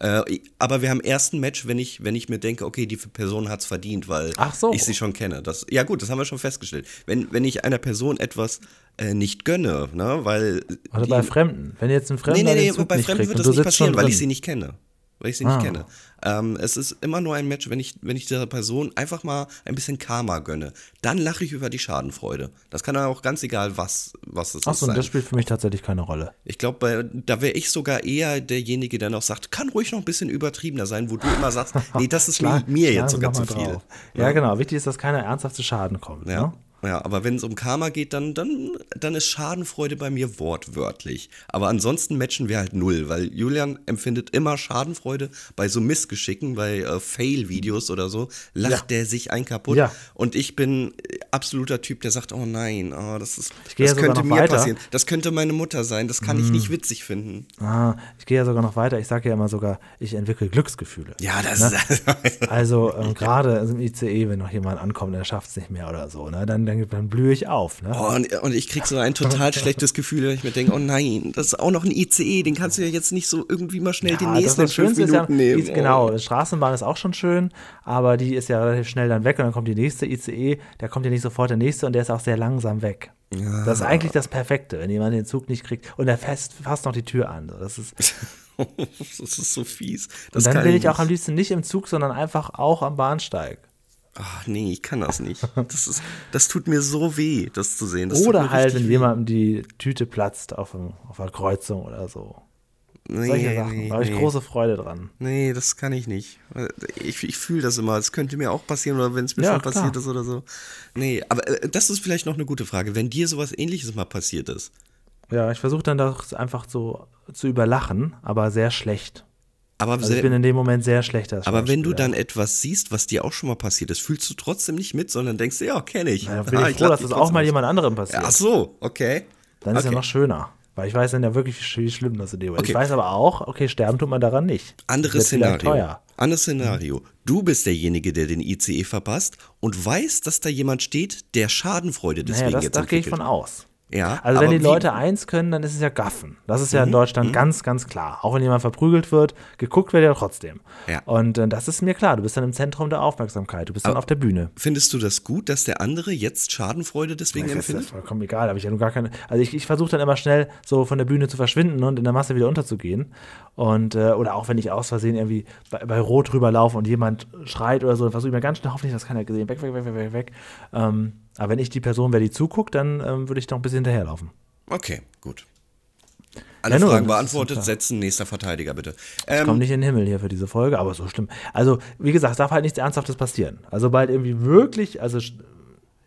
Speaker 3: Ja.
Speaker 2: Äh, aber wir haben erst ein Match, wenn ich, wenn ich mir denke, okay, die Person hat es verdient, weil
Speaker 3: so.
Speaker 2: ich sie schon kenne. Das, ja gut, das haben wir schon festgestellt. Wenn, wenn ich einer Person etwas äh, nicht gönne, ne, weil
Speaker 3: Oder
Speaker 2: die-
Speaker 3: bei Fremden. Wenn jetzt ein Fremder
Speaker 2: Nee, nee, nee, bei Fremden wird das nicht passieren, weil
Speaker 3: drin.
Speaker 2: ich sie nicht kenne. Weil ich sie nicht
Speaker 3: Ah.
Speaker 2: kenne. Ähm, es ist immer nur ein Match, wenn ich, wenn ich dieser Person einfach mal ein bisschen Karma gönne. Dann lache ich über die Schadenfreude. Das kann dann auch ganz egal, was, was es ist.
Speaker 3: Achso, und das spielt für mich tatsächlich keine Rolle.
Speaker 2: Ich glaube, da wäre ich sogar eher derjenige, der noch sagt, kann ruhig noch ein bisschen übertriebener sein, wo du immer sagst, nee, das ist mir, jetzt sogar zu viel.
Speaker 3: drauf. Ja, genau. Wichtig ist, dass keiner ernsthaft zu Schaden kommt.
Speaker 2: Ja.
Speaker 3: Ne?
Speaker 2: Ja, aber wenn es um Karma geht, dann, dann, dann ist Schadenfreude bei mir wortwörtlich. Aber ansonsten matchen wir halt null, weil Julian empfindet immer Schadenfreude bei so Missgeschicken, bei äh, Fail-Videos oder so, lacht
Speaker 3: Ja.
Speaker 2: der sich ein kaputt.
Speaker 3: Ja.
Speaker 2: Und ich bin äh, absoluter Typ, der sagt, oh nein, oh, das ist, das könnte mir
Speaker 3: weiter. Mm.
Speaker 2: passieren. Das könnte meine Mutter sein, das kann ich nicht witzig finden.
Speaker 3: Ah, ich gehe ja sogar noch weiter. Ich sage ja immer sogar, ich entwickle Glücksgefühle.
Speaker 2: Ja, das
Speaker 3: Ne?
Speaker 2: ist.
Speaker 3: Also ähm, gerade im ICE, wenn noch jemand ankommt, der schafft es nicht mehr oder so, ne? dann, dann, dann blühe ich auf. Ne?
Speaker 2: Oh, und, und ich krieg so ein total schlechtes Gefühl, wenn ich mir denke, oh nein, das ist auch noch ein ICE, den kannst du ja jetzt nicht so irgendwie mal schnell den
Speaker 3: Ja,
Speaker 2: nächsten in
Speaker 3: das
Speaker 2: fünf
Speaker 3: ist ja,
Speaker 2: Minuten nehmen.
Speaker 3: die- genau, die Straßenbahn ist auch schon schön, aber die ist ja relativ schnell dann weg und dann kommt die nächste ICE, da kommt ja nicht sofort der nächste und der ist auch sehr langsam weg. Das ist eigentlich das Perfekte, wenn jemand den Zug nicht kriegt und er fest, fasst noch die Tür an. Das ist,
Speaker 2: das ist so fies. Das
Speaker 3: und dann will ich auch am liebsten nicht im Zug, sondern einfach auch am Bahnsteig.
Speaker 2: Ach nee, ich kann das nicht. Das, ist, das tut mir so weh, das zu sehen. Das
Speaker 3: Oder halt, wenn
Speaker 2: weh.
Speaker 3: jemandem die Tüte platzt auf, einem, auf einer Kreuzung oder so.
Speaker 2: Nee,
Speaker 3: Solche Sachen.
Speaker 2: nee,
Speaker 3: da habe ich
Speaker 2: nee.
Speaker 3: große Freude dran.
Speaker 2: Nee, das kann ich nicht. Ich, ich fühle das immer. Es könnte mir auch passieren oder wenn es mir
Speaker 3: Ja,
Speaker 2: schon
Speaker 3: klar.
Speaker 2: passiert ist oder so. Nee, aber äh, das ist vielleicht noch eine gute Frage. Wenn dir sowas ähnliches mal passiert ist,
Speaker 3: Ja, ich versuche dann das einfach so zu überlachen, aber sehr schlecht.
Speaker 2: aber,
Speaker 3: Also ich bin in dem Moment sehr schlecht als
Speaker 2: aber wenn du dann etwas siehst, was dir auch schon mal passiert ist, fühlst du trotzdem nicht mit, sondern denkst, ja, kenne ich.
Speaker 3: Ja, bin
Speaker 2: Ah,
Speaker 3: ich froh, dass das auch mal jemand anderem passiert.
Speaker 2: Ach so, okay.
Speaker 3: Dann ist ja
Speaker 2: okay.
Speaker 3: noch schöner. Weil ich weiß dann ja wirklich, wie schlimm das in dem ist.
Speaker 2: Okay.
Speaker 3: Ich weiß aber auch, okay, sterben tut man daran nicht.
Speaker 2: Anderes
Speaker 3: Das
Speaker 2: Szenario. Anderes Szenario. Du bist derjenige, der den ICE verpasst und weißt, dass da jemand steht, der Schadenfreude deswegen
Speaker 3: Naja, das,
Speaker 2: jetzt
Speaker 3: da gehe ich
Speaker 2: entwickelt.
Speaker 3: von aus.
Speaker 2: Ja,
Speaker 3: Also wenn
Speaker 2: aber
Speaker 3: die Leute eins können, dann ist es ja Gaffen. Das ist ja
Speaker 2: Mhm,
Speaker 3: in Deutschland ganz, ganz klar. Auch wenn jemand verprügelt wird, geguckt wird ja trotzdem.
Speaker 2: Ja.
Speaker 3: Und äh, das ist mir klar. Du bist dann im Zentrum der Aufmerksamkeit. Du bist dann auf der Bühne.
Speaker 2: Findest du das gut, dass der andere jetzt Schadenfreude deswegen
Speaker 3: Das ist ja
Speaker 2: empfindet?
Speaker 3: vollkommen egal, habe ich ja nur gar keine. Also ich, ich versuche dann immer schnell so von der Bühne zu verschwinden und in der Masse wieder unterzugehen. Und äh, oder auch wenn ich aus Versehen irgendwie bei, bei Rot rüberlaufe und jemand schreit oder so, dann versuche ich mir ganz schnell, hoffentlich das keiner gesehen, weg, weg, weg, weg, weg, weg. Ähm, aber wenn ich die Person wäre, die zuguckt, dann ähm, würde ich noch ein bisschen hinterherlaufen.
Speaker 2: Okay, gut. Alle
Speaker 3: Ja,
Speaker 2: Fragen beantwortet, setzen, nächster Verteidiger bitte.
Speaker 3: Ich
Speaker 2: Ähm,
Speaker 3: komme nicht in den Himmel hier für diese Folge, aber so schlimm. Also, wie gesagt, es darf halt nichts Ernsthaftes passieren. Also, sobald irgendwie wirklich, also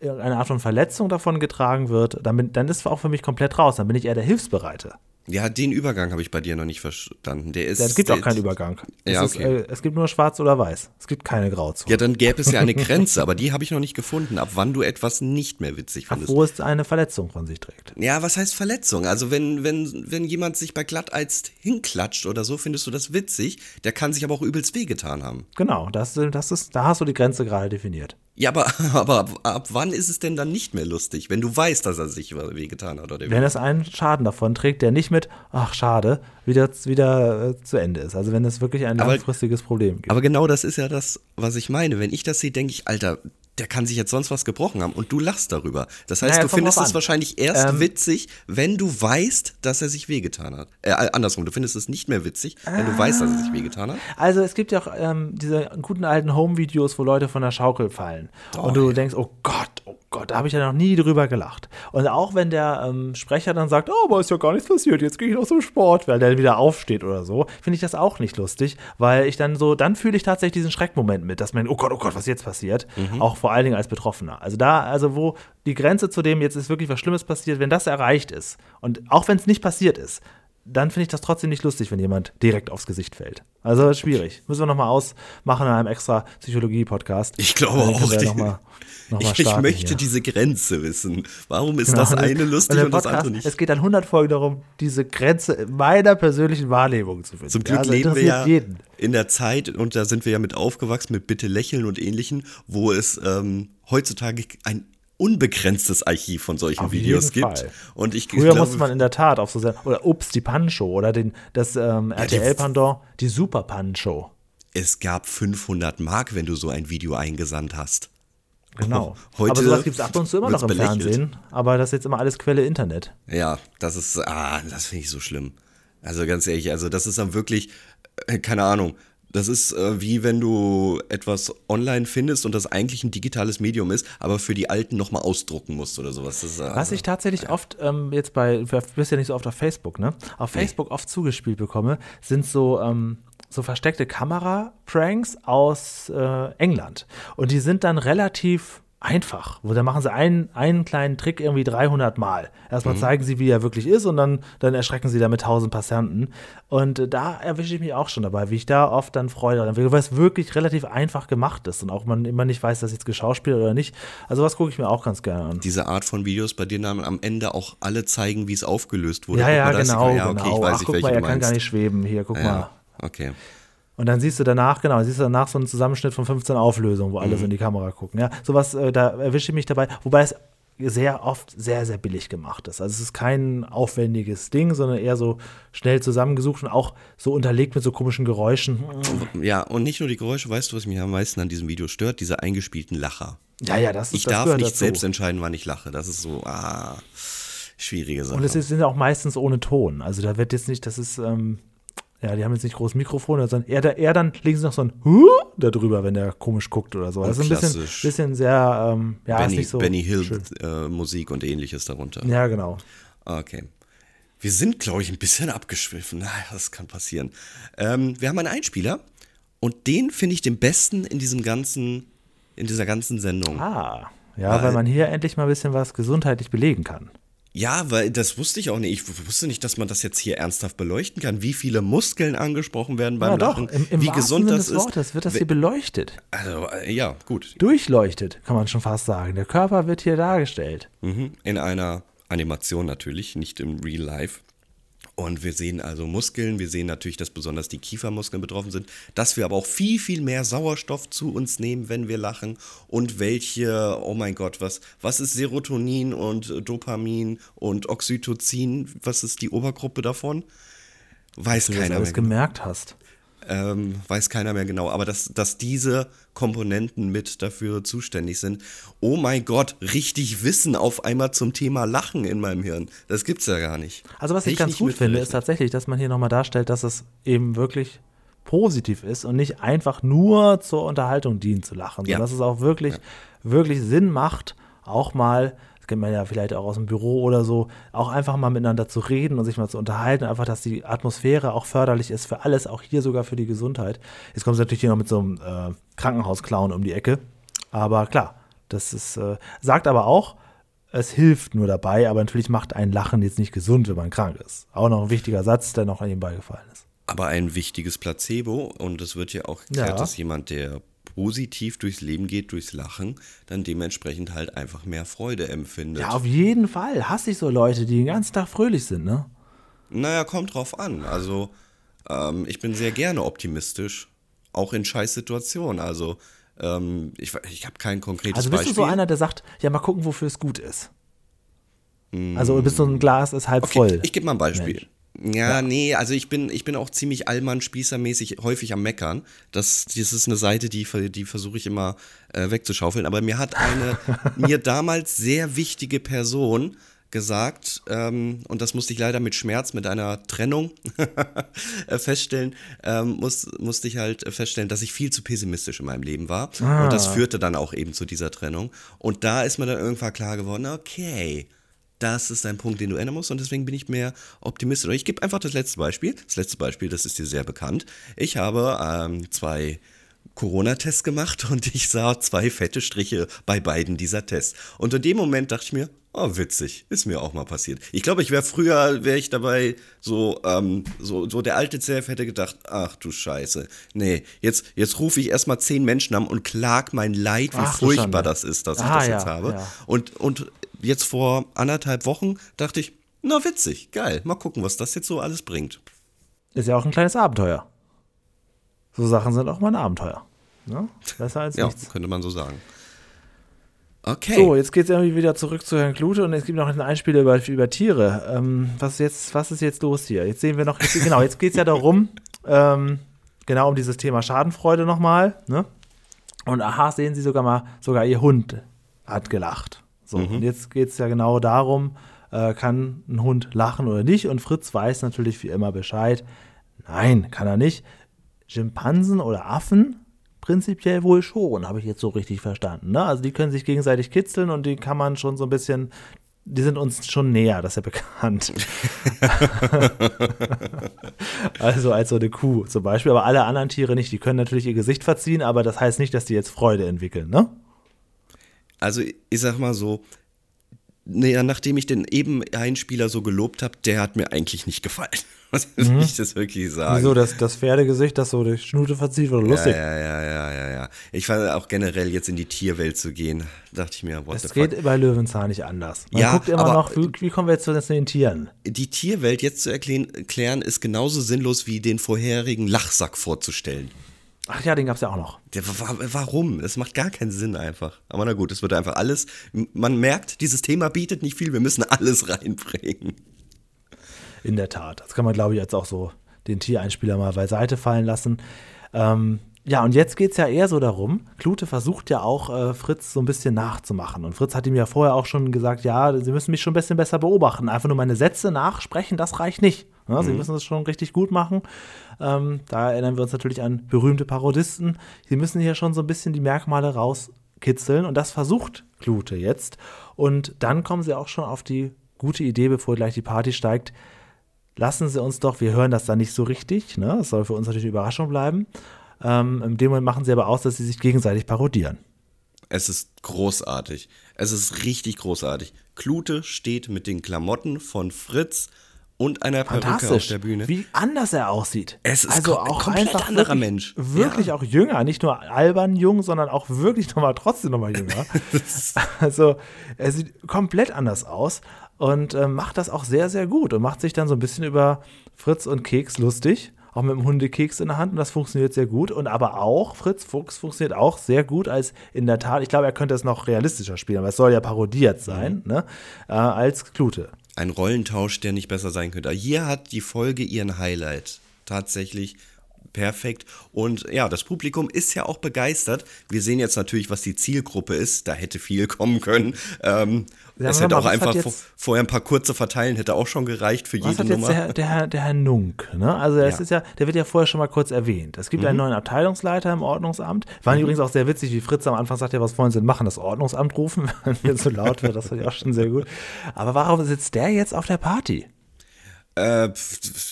Speaker 3: irgendeine Art von Verletzung davon getragen wird, dann, bin, dann ist auch für mich komplett raus. Dann bin ich eher der Hilfsbereite.
Speaker 2: Ja, den Übergang habe ich bei dir noch nicht verstanden. Der ist.
Speaker 3: Es gibt auch keinen Übergang.
Speaker 2: Ja,
Speaker 3: es, ist,
Speaker 2: okay.
Speaker 3: äh, es gibt nur schwarz oder weiß. Es gibt keine Grauzone.
Speaker 2: Ja, dann gäbe es ja eine Grenze, aber die habe ich noch nicht gefunden, ab wann du etwas nicht mehr witzig
Speaker 3: Ab
Speaker 2: findest.
Speaker 3: wo es eine Verletzung von sich trägt.
Speaker 2: Ja, was heißt Verletzung? Also wenn, wenn, wenn jemand sich bei Glatteis hinklatscht oder so, findest du das witzig, der kann sich aber auch übelst wehgetan haben.
Speaker 3: Genau, das, das ist, da hast du die Grenze gerade definiert.
Speaker 2: Ja, aber, aber ab, ab wann ist es denn dann nicht mehr lustig, wenn du weißt, dass er sich wehgetan hat? Oder
Speaker 3: Wenn es einen Schaden davon trägt, der nicht mit, ach schade, wieder, wieder äh, zu Ende ist. Also wenn es wirklich ein
Speaker 2: Aber-
Speaker 3: langfristiges Problem gibt.
Speaker 2: Aber genau das ist ja das, was ich meine. Wenn ich das sehe, denke ich, Alter, der kann sich jetzt sonst was gebrochen haben und du lachst darüber. Das heißt,
Speaker 3: Naja,
Speaker 2: du findest es wahrscheinlich erst
Speaker 3: Ähm,
Speaker 2: witzig, wenn du weißt, dass er sich wehgetan hat. Äh, andersrum, du findest es nicht mehr witzig, wenn du weißt, dass er sich wehgetan hat.
Speaker 3: Also es gibt ja auch ähm, diese guten alten Home-Videos, wo Leute von der Schaukel fallen. und du denkst, oh Gott, oh Gott, da habe ich ja noch nie drüber gelacht. Und auch wenn der ähm, Sprecher dann sagt, oh, aber ist ja gar nichts passiert, jetzt gehe ich noch zum Sport, weil der wieder aufsteht oder so, finde ich das auch nicht lustig, weil ich dann so, dann fühle ich tatsächlich diesen Schreckmoment mit, dass man, oh Gott, oh Gott, was jetzt passiert, auch vor allen Dingen als Betroffener. Also da, also wo die Grenze zu dem, jetzt ist wirklich was Schlimmes passiert, wenn das erreicht ist und auch wenn es nicht passiert ist, dann finde ich das trotzdem nicht lustig, wenn jemand direkt aufs Gesicht fällt. Also schwierig. Müssen wir nochmal ausmachen in einem extra Psychologie-Podcast.
Speaker 2: Ich glaube auch. die-
Speaker 3: noch mal
Speaker 2: ich, ich
Speaker 3: starten
Speaker 2: möchte
Speaker 3: hier.
Speaker 2: diese Grenze wissen. Warum ist
Speaker 3: Genau.
Speaker 2: das eine lustig und das
Speaker 3: Podcast,
Speaker 2: andere nicht?
Speaker 3: Es geht dann 100 Folgen darum, diese Grenze in meiner persönlichen Wahrnehmung zu finden.
Speaker 2: Zum Glück
Speaker 3: Ja, also
Speaker 2: leben wir ja
Speaker 3: jeden.
Speaker 2: in der Zeit, und da sind wir ja mit aufgewachsen, mit Bitte lächeln und ähnlichen, wo es ähm, heutzutage ein unbegrenztes Archiv von solchen
Speaker 3: Auf
Speaker 2: Videos gibt.
Speaker 3: Fall.
Speaker 2: Und ich
Speaker 3: Früher
Speaker 2: glaube,
Speaker 3: musste man in der Tat auf so Send- oder Ups, die Pan-Show oder den, das ähm,
Speaker 2: die-
Speaker 3: RTL-Pendant, die Super-Pan-Show.
Speaker 2: es gab 500 Mark, wenn du so ein Video eingesandt hast.
Speaker 3: Genau.
Speaker 2: Heute
Speaker 3: aber sowas gibt es ab und zu immer noch im
Speaker 2: belächelt.
Speaker 3: Fernsehen. Aber das ist jetzt immer alles Quelle Internet.
Speaker 2: Ja, das ist, ah, das finde ich so schlimm. Also ganz ehrlich, also das ist dann wirklich, äh, keine Ahnung, das ist äh, wie wenn du etwas online findest und das eigentlich ein digitales Medium ist, aber für die Alten nochmal ausdrucken musst oder sowas. Das ist, äh,
Speaker 3: Was ich tatsächlich oft ähm, jetzt bei, du bist ja nicht so oft auf Facebook, ne? Auf Facebook oft zugespielt bekomme, sind so, ähm, so versteckte Kamera-Pranks aus äh, England. Und die sind dann relativ einfach. Wo da machen sie einen, einen kleinen Trick irgendwie 300 Mal. Erstmal zeigen sie, wie er wirklich ist und dann, dann erschrecken sie damit 1000 Passanten. Und äh, da erwische ich mich auch schon dabei, wie ich da oft dann Freude habe, weil es wirklich relativ einfach gemacht ist und auch man immer nicht weiß, dass jetzt geschauspielt oder nicht. Also was gucke ich mir auch ganz gerne an.
Speaker 2: diese Art von Videos, bei denen dann am Ende auch alle zeigen, wie es aufgelöst wurde.
Speaker 3: Ja, ja,
Speaker 2: mal,
Speaker 3: genau,
Speaker 2: ja, okay,
Speaker 3: genau.
Speaker 2: ich weiß
Speaker 3: Ach,
Speaker 2: nicht,
Speaker 3: guck
Speaker 2: welche
Speaker 3: mal, er kann gar nicht schweben. Hier, guck mal.
Speaker 2: Ja, okay.
Speaker 3: Und dann siehst du danach, genau, siehst du danach so einen Zusammenschnitt von 15 Auflösungen, wo alle
Speaker 2: Mhm.
Speaker 3: so in die Kamera gucken. Ja, sowas, äh, da erwische ich mich dabei, wobei es sehr oft sehr, sehr billig gemacht ist. Also es ist kein aufwendiges Ding, sondern eher so schnell zusammengesucht und auch so unterlegt mit so komischen Geräuschen.
Speaker 2: Ja, und nicht nur die Geräusche, weißt du, was mich am meisten an diesem Video stört? Diese eingespielten Lacher.
Speaker 3: Ja, ja, das ist
Speaker 2: Ich
Speaker 3: das
Speaker 2: darf nicht
Speaker 3: dazu.
Speaker 2: selbst entscheiden, wann ich lache. Das ist so, ah, schwierige Sache.
Speaker 3: Und es sind auch meistens ohne Ton. Also da wird jetzt nicht, das ist, ähm, ja, die haben jetzt nicht großes Mikrofon, sondern eher, eher dann legen sie noch so ein Huh da drüber, wenn der komisch guckt oder so. Das ist ein bisschen, bisschen sehr, ähm, ja, ist
Speaker 2: Benny,
Speaker 3: nicht so
Speaker 2: Benny Hill äh, Musik und ähnliches darunter.
Speaker 3: Ja, genau.
Speaker 2: Okay. Wir sind, glaube ich, ein bisschen abgeschwiffen. Naja, das kann passieren. Ähm, wir haben einen Einspieler und den finde ich den besten in diesem ganzen, in dieser ganzen Sendung.
Speaker 3: Ah, ja, weil, weil man hier endlich mal ein bisschen was gesundheitlich belegen kann.
Speaker 2: Ja, weil das wusste ich auch nicht. Ich wusste nicht, dass man das jetzt hier ernsthaft beleuchten kann, wie viele Muskeln angesprochen werden beim ja, Lachen,
Speaker 3: doch, im, im
Speaker 2: wie gesund
Speaker 3: Sinne
Speaker 2: das
Speaker 3: des Wortes
Speaker 2: ist.
Speaker 3: wird das hier beleuchtet.
Speaker 2: Also, äh, ja, gut.
Speaker 3: Durchleuchtet, kann man schon fast sagen. Der Körper wird hier dargestellt.
Speaker 2: Mhm. In einer Animation natürlich, nicht im Real Life. Und wir sehen also Muskeln, wir sehen natürlich, dass besonders die Kiefermuskeln betroffen sind, dass wir aber auch viel, viel mehr Sauerstoff zu uns nehmen, wenn wir lachen und welche, oh mein Gott, was, was ist Serotonin und Dopamin und Oxytocin, was ist die Obergruppe davon? Weiß
Speaker 3: Dass
Speaker 2: keiner
Speaker 3: du das alles
Speaker 2: mehr.
Speaker 3: gemerkt hast
Speaker 2: ähm, weiß keiner mehr genau, aber dass, dass diese Komponenten mit dafür zuständig sind. Oh mein Gott, richtig Wissen auf einmal zum Thema Lachen in meinem Hirn. Das gibt's ja gar nicht.
Speaker 3: Also was ich, ich ganz gut finde, ist tatsächlich, dass man hier nochmal darstellt, dass es eben wirklich positiv ist und nicht einfach nur zur Unterhaltung dient zu lachen, sondern dass es auch wirklich, ja. wirklich Sinn macht, auch mal kennt man ja vielleicht auch aus dem Büro oder so, auch einfach mal miteinander zu reden und sich mal zu unterhalten, einfach, dass die Atmosphäre auch förderlich ist für alles, auch hier sogar für die Gesundheit. Jetzt kommt es natürlich hier noch mit so einem äh, Krankenhausclown um die Ecke, aber klar, das ist, äh, sagt aber auch, es hilft nur dabei, aber natürlich macht ein Lachen jetzt nicht gesund, wenn man krank ist. Auch noch ein wichtiger Satz, der noch an ihm beigefallen ist.
Speaker 2: Aber ein wichtiges Placebo und es wird ja auch erklärt, ja. dass jemand, der positiv durchs Leben geht, durchs Lachen, dann dementsprechend halt einfach mehr Freude empfindet.
Speaker 3: Ja, auf jeden Fall. Hasse ich so Leute, die den ganzen Tag fröhlich sind, ne?
Speaker 2: Naja, kommt drauf an. Also, ähm, ich bin sehr gerne optimistisch, auch in Scheißsituationen. Also, ähm, ich, ich habe kein konkretes
Speaker 3: Also bist
Speaker 2: Beispiel.
Speaker 3: du so einer, der sagt, ja, mal gucken, wofür es gut ist? Also bist du ein Glas ist halb
Speaker 2: okay,
Speaker 3: voll.
Speaker 2: Ich gebe mal ein Beispiel.
Speaker 3: Mensch.
Speaker 2: Ja, ja, nee, also ich bin, ich bin auch ziemlich Allmann-Spießermäßig häufig am Meckern. Das, das ist eine Seite, die, die versuche ich immer äh, wegzuschaufeln. Aber mir hat eine mir damals sehr wichtige Person gesagt, ähm, und das musste ich leider mit Schmerz, mit einer Trennung feststellen, ähm, muss, musste ich halt feststellen, dass ich viel zu pessimistisch in meinem Leben war. Ah. Und das führte dann auch eben zu dieser Trennung. Und da ist mir dann irgendwann klar geworden, okay, das ist ein Punkt, den du ändern musst und deswegen bin ich mehr optimistisch. Ich gebe einfach das letzte Beispiel. Das letzte Beispiel, das ist dir sehr bekannt. Ich habe ähm, zwei Corona-Tests gemacht und ich sah zwei fette Striche bei beiden dieser Tests. Und in dem Moment dachte ich mir, oh witzig, ist mir auch mal passiert. Ich glaube, ich wäre früher, wäre ich dabei so, ähm, so, so der alte Zelf hätte gedacht, ach du Scheiße, nee, jetzt, jetzt rufe ich erstmal zehn Menschen an und klag mein Leid, wie ach, furchtbar das ist, dass ah, ich das jetzt ja, habe. Ja. Und, und jetzt vor anderthalb Wochen dachte ich, na witzig, geil, mal gucken, was das jetzt so alles bringt.
Speaker 3: Ist ja auch ein kleines Abenteuer. So Sachen sind auch mal ein Abenteuer. Ne? Besser als
Speaker 2: ja,
Speaker 3: nichts.
Speaker 2: könnte man so sagen. Okay.
Speaker 3: So, jetzt geht es irgendwie wieder zurück zu Herrn Klute und es gibt noch ein Einspiel über, über Tiere. Ähm, was, ist jetzt, was ist jetzt los hier? Jetzt sehen wir noch, jetzt, genau, jetzt geht es ja darum, ähm, genau um dieses Thema Schadenfreude nochmal. Ne? Und aha, sehen Sie sogar mal, sogar Ihr Hund hat gelacht. So, mhm. und jetzt geht es ja genau darum, äh, kann ein Hund lachen oder nicht? Und Fritz weiß natürlich wie immer Bescheid. Nein, kann er nicht. Schimpansen oder Affen prinzipiell wohl schon, habe ich jetzt so richtig verstanden. Ne? Also die können sich gegenseitig kitzeln und die kann man schon so ein bisschen, die sind uns schon näher, das ist ja bekannt. also als so eine Kuh zum Beispiel, aber alle anderen Tiere nicht. Die können natürlich ihr Gesicht verziehen, aber das heißt nicht, dass die jetzt Freude entwickeln, ne?
Speaker 2: Also ich sag mal so, naja, nachdem ich den eben Einspieler so gelobt habe, der hat mir eigentlich nicht gefallen. Was mhm. ich das wirklich sagen?
Speaker 3: Wieso, das, das Pferdegesicht, das so die Schnute verzieht, war lustig.
Speaker 2: Ja, ja, ja, ja, ja, Ich fand auch generell jetzt in die Tierwelt zu gehen, dachte ich mir,
Speaker 3: what Das geht fuck? bei Löwenzahn nicht anders. Man
Speaker 2: ja,
Speaker 3: guckt immer aber noch, wie, wie, kommen wir jetzt zu den Tieren?
Speaker 2: Die Tierwelt jetzt zu erklären, ist genauso sinnlos wie den vorherigen Lachsack vorzustellen.
Speaker 3: Ach ja, den gab es ja auch noch.
Speaker 2: Der, warum? Das macht gar keinen Sinn einfach. Aber na gut, es wird einfach alles. Man merkt, dieses Thema bietet nicht viel, wir müssen alles reinbringen.
Speaker 3: In der Tat. Das kann man, glaube ich, jetzt auch so den Tiereinspieler mal beiseite fallen lassen. Ähm, ja, und jetzt geht es ja eher so darum, Klute versucht ja auch äh, Fritz so ein bisschen nachzumachen. Und Fritz hat ihm ja vorher auch schon gesagt, ja, Sie müssen mich schon ein bisschen besser beobachten. Einfach nur meine Sätze nachsprechen, das reicht nicht. Ja, Sie mhm. müssen das schon richtig gut machen. Ähm, da erinnern wir uns natürlich an berühmte Parodisten. Sie müssen hier schon so ein bisschen die Merkmale rauskitzeln. Und das versucht Klute jetzt. Und dann kommen sie auch schon auf die gute Idee, bevor gleich die Party steigt, lassen Sie uns doch, wir hören das da nicht so richtig, ne? Das soll für uns natürlich eine Überraschung bleiben. Ähm, in dem Moment machen sie aber aus, dass sie sich gegenseitig parodieren.
Speaker 2: Es ist großartig. Es ist richtig großartig. Klute steht mit den Klamotten von Fritz und einer Perücke auf der Bühne.
Speaker 3: Wie anders er aussieht.
Speaker 2: Es ist
Speaker 3: also auch
Speaker 2: komplett
Speaker 3: einfach
Speaker 2: anderer
Speaker 3: wirklich,
Speaker 2: Mensch.
Speaker 3: Wirklich
Speaker 2: Ja.
Speaker 3: auch jünger, nicht nur albern jung, sondern auch wirklich nochmal trotzdem nochmal jünger. also er sieht komplett anders aus und äh, macht das auch sehr, sehr gut und macht sich dann so ein bisschen über Fritz und Keks lustig. Auch mit dem Hundekeks in der Hand und das funktioniert sehr gut. Und aber auch Fritz Fuchs funktioniert auch sehr gut als in der Tat, ich glaube, er könnte es noch realistischer spielen, aber es soll ja parodiert sein,
Speaker 2: Mhm.
Speaker 3: ne? Äh, als Klute.
Speaker 2: Ein Rollentausch, der nicht besser sein könnte. Hier hat die Folge ihren Highlight. Tatsächlich perfekt. Und ja, das Publikum ist ja auch begeistert. Wir sehen jetzt natürlich, was die Zielgruppe ist. Da hätte viel kommen können. Ähm,
Speaker 3: Ja,
Speaker 2: es hätte
Speaker 3: mal,
Speaker 2: auch einfach
Speaker 3: jetzt-
Speaker 2: vor, vorher ein paar kurze verteilen, hätte auch schon gereicht für
Speaker 3: Was
Speaker 2: jede
Speaker 3: hat jetzt
Speaker 2: Nummer.
Speaker 3: der, der, Herr- der Herr Nunk? Ne? Also das
Speaker 2: Ja. Mhm.
Speaker 3: ist ja, der wird ja vorher schon mal kurz erwähnt. Es gibt einen neuen Abteilungsleiter im Ordnungsamt. War übrigens auch sehr witzig, wie Fritz am Anfang sagt, ja, was wollen Sie denn machen? Das Ordnungsamt rufen, wenn mir zu laut wird. Das fand ich auch schon sehr gut. Aber warum sitzt der jetzt auf der Party?
Speaker 2: Äh,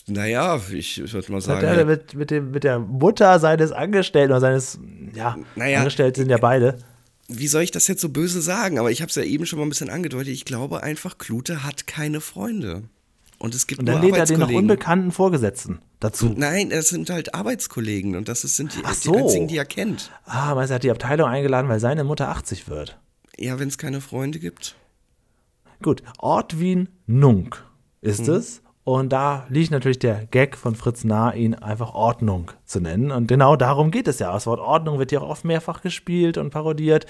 Speaker 2: naja, ich, ich würde mal
Speaker 3: Hat
Speaker 2: sagen.
Speaker 3: der mit, mit, dem, mit der Mutter seines Angestellten oder seines, ja,
Speaker 2: Naja,
Speaker 3: Angestellte sind ja beide.
Speaker 2: wie soll ich das jetzt so böse sagen? Aber ich habe es ja eben schon mal ein bisschen angedeutet. Ich glaube einfach, Klute hat keine Freunde. Und es gibt
Speaker 3: Und dann lädt er den noch unbekannten Vorgesetzten dazu.
Speaker 2: Nein, es sind halt Arbeitskollegen und das sind die,
Speaker 3: Ach
Speaker 2: die
Speaker 3: so.
Speaker 2: einzigen, die er kennt.
Speaker 3: Ah, meinst du, er hat die Abteilung eingeladen, weil seine Mutter 80 wird.
Speaker 2: Ja, wenn es keine Freunde gibt.
Speaker 3: Gut, Ortwin Nunk ist
Speaker 2: Mhm.
Speaker 3: es. Und da liegt natürlich der Gag von Fritz nahe, ihn einfach Ordnung zu nennen. Und genau darum geht es ja. Das Wort Ordnung wird ja auch oft mehrfach gespielt und parodiert.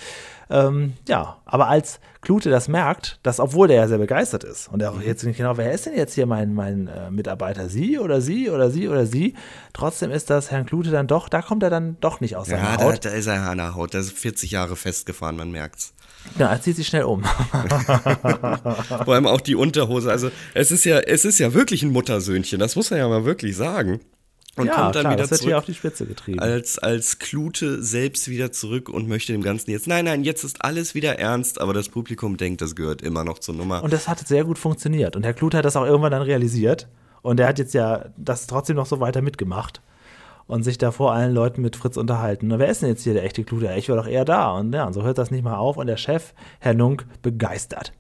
Speaker 3: Ähm, ja, aber als Klute das merkt, dass obwohl der ja sehr begeistert ist und er
Speaker 2: Mhm.
Speaker 3: auch jetzt nicht genau, wer ist denn jetzt hier mein, mein äh, Mitarbeiter? Sie oder sie oder sie oder sie? Trotzdem ist das Herrn Klute dann doch, da kommt er dann doch nicht aus seiner
Speaker 2: Ja, da,
Speaker 3: Haut.
Speaker 2: da ist er an der Haut. Da ist 40 Jahre festgefahren, man merkt's.
Speaker 3: Ja, er zieht sich schnell um.
Speaker 2: Vor allem auch die Unterhose. Also es ist ja, es ist ja wirklich ein Muttersöhnchen, das muss man ja mal wirklich sagen. Und
Speaker 3: ja,
Speaker 2: kommt dann
Speaker 3: klar,
Speaker 2: wieder
Speaker 3: das wird hier
Speaker 2: zurück
Speaker 3: auf die Spitze getrieben.
Speaker 2: als, als Klute selbst wieder zurück und möchte dem Ganzen jetzt, nein, nein, jetzt ist alles wieder ernst, aber das Publikum denkt, das gehört immer noch zur Nummer.
Speaker 3: Und das hat sehr gut funktioniert. Und Herr Klute hat das auch irgendwann dann realisiert. Und er hat jetzt ja das trotzdem noch so weiter mitgemacht. Und sich da vor allen Leuten mit Fritz unterhalten. Na, wer ist denn jetzt hier der echte Klute? Ich war doch eher da. Und ja, und so hört das nicht mal auf. Und der Chef, Herr Nunk, begeistert.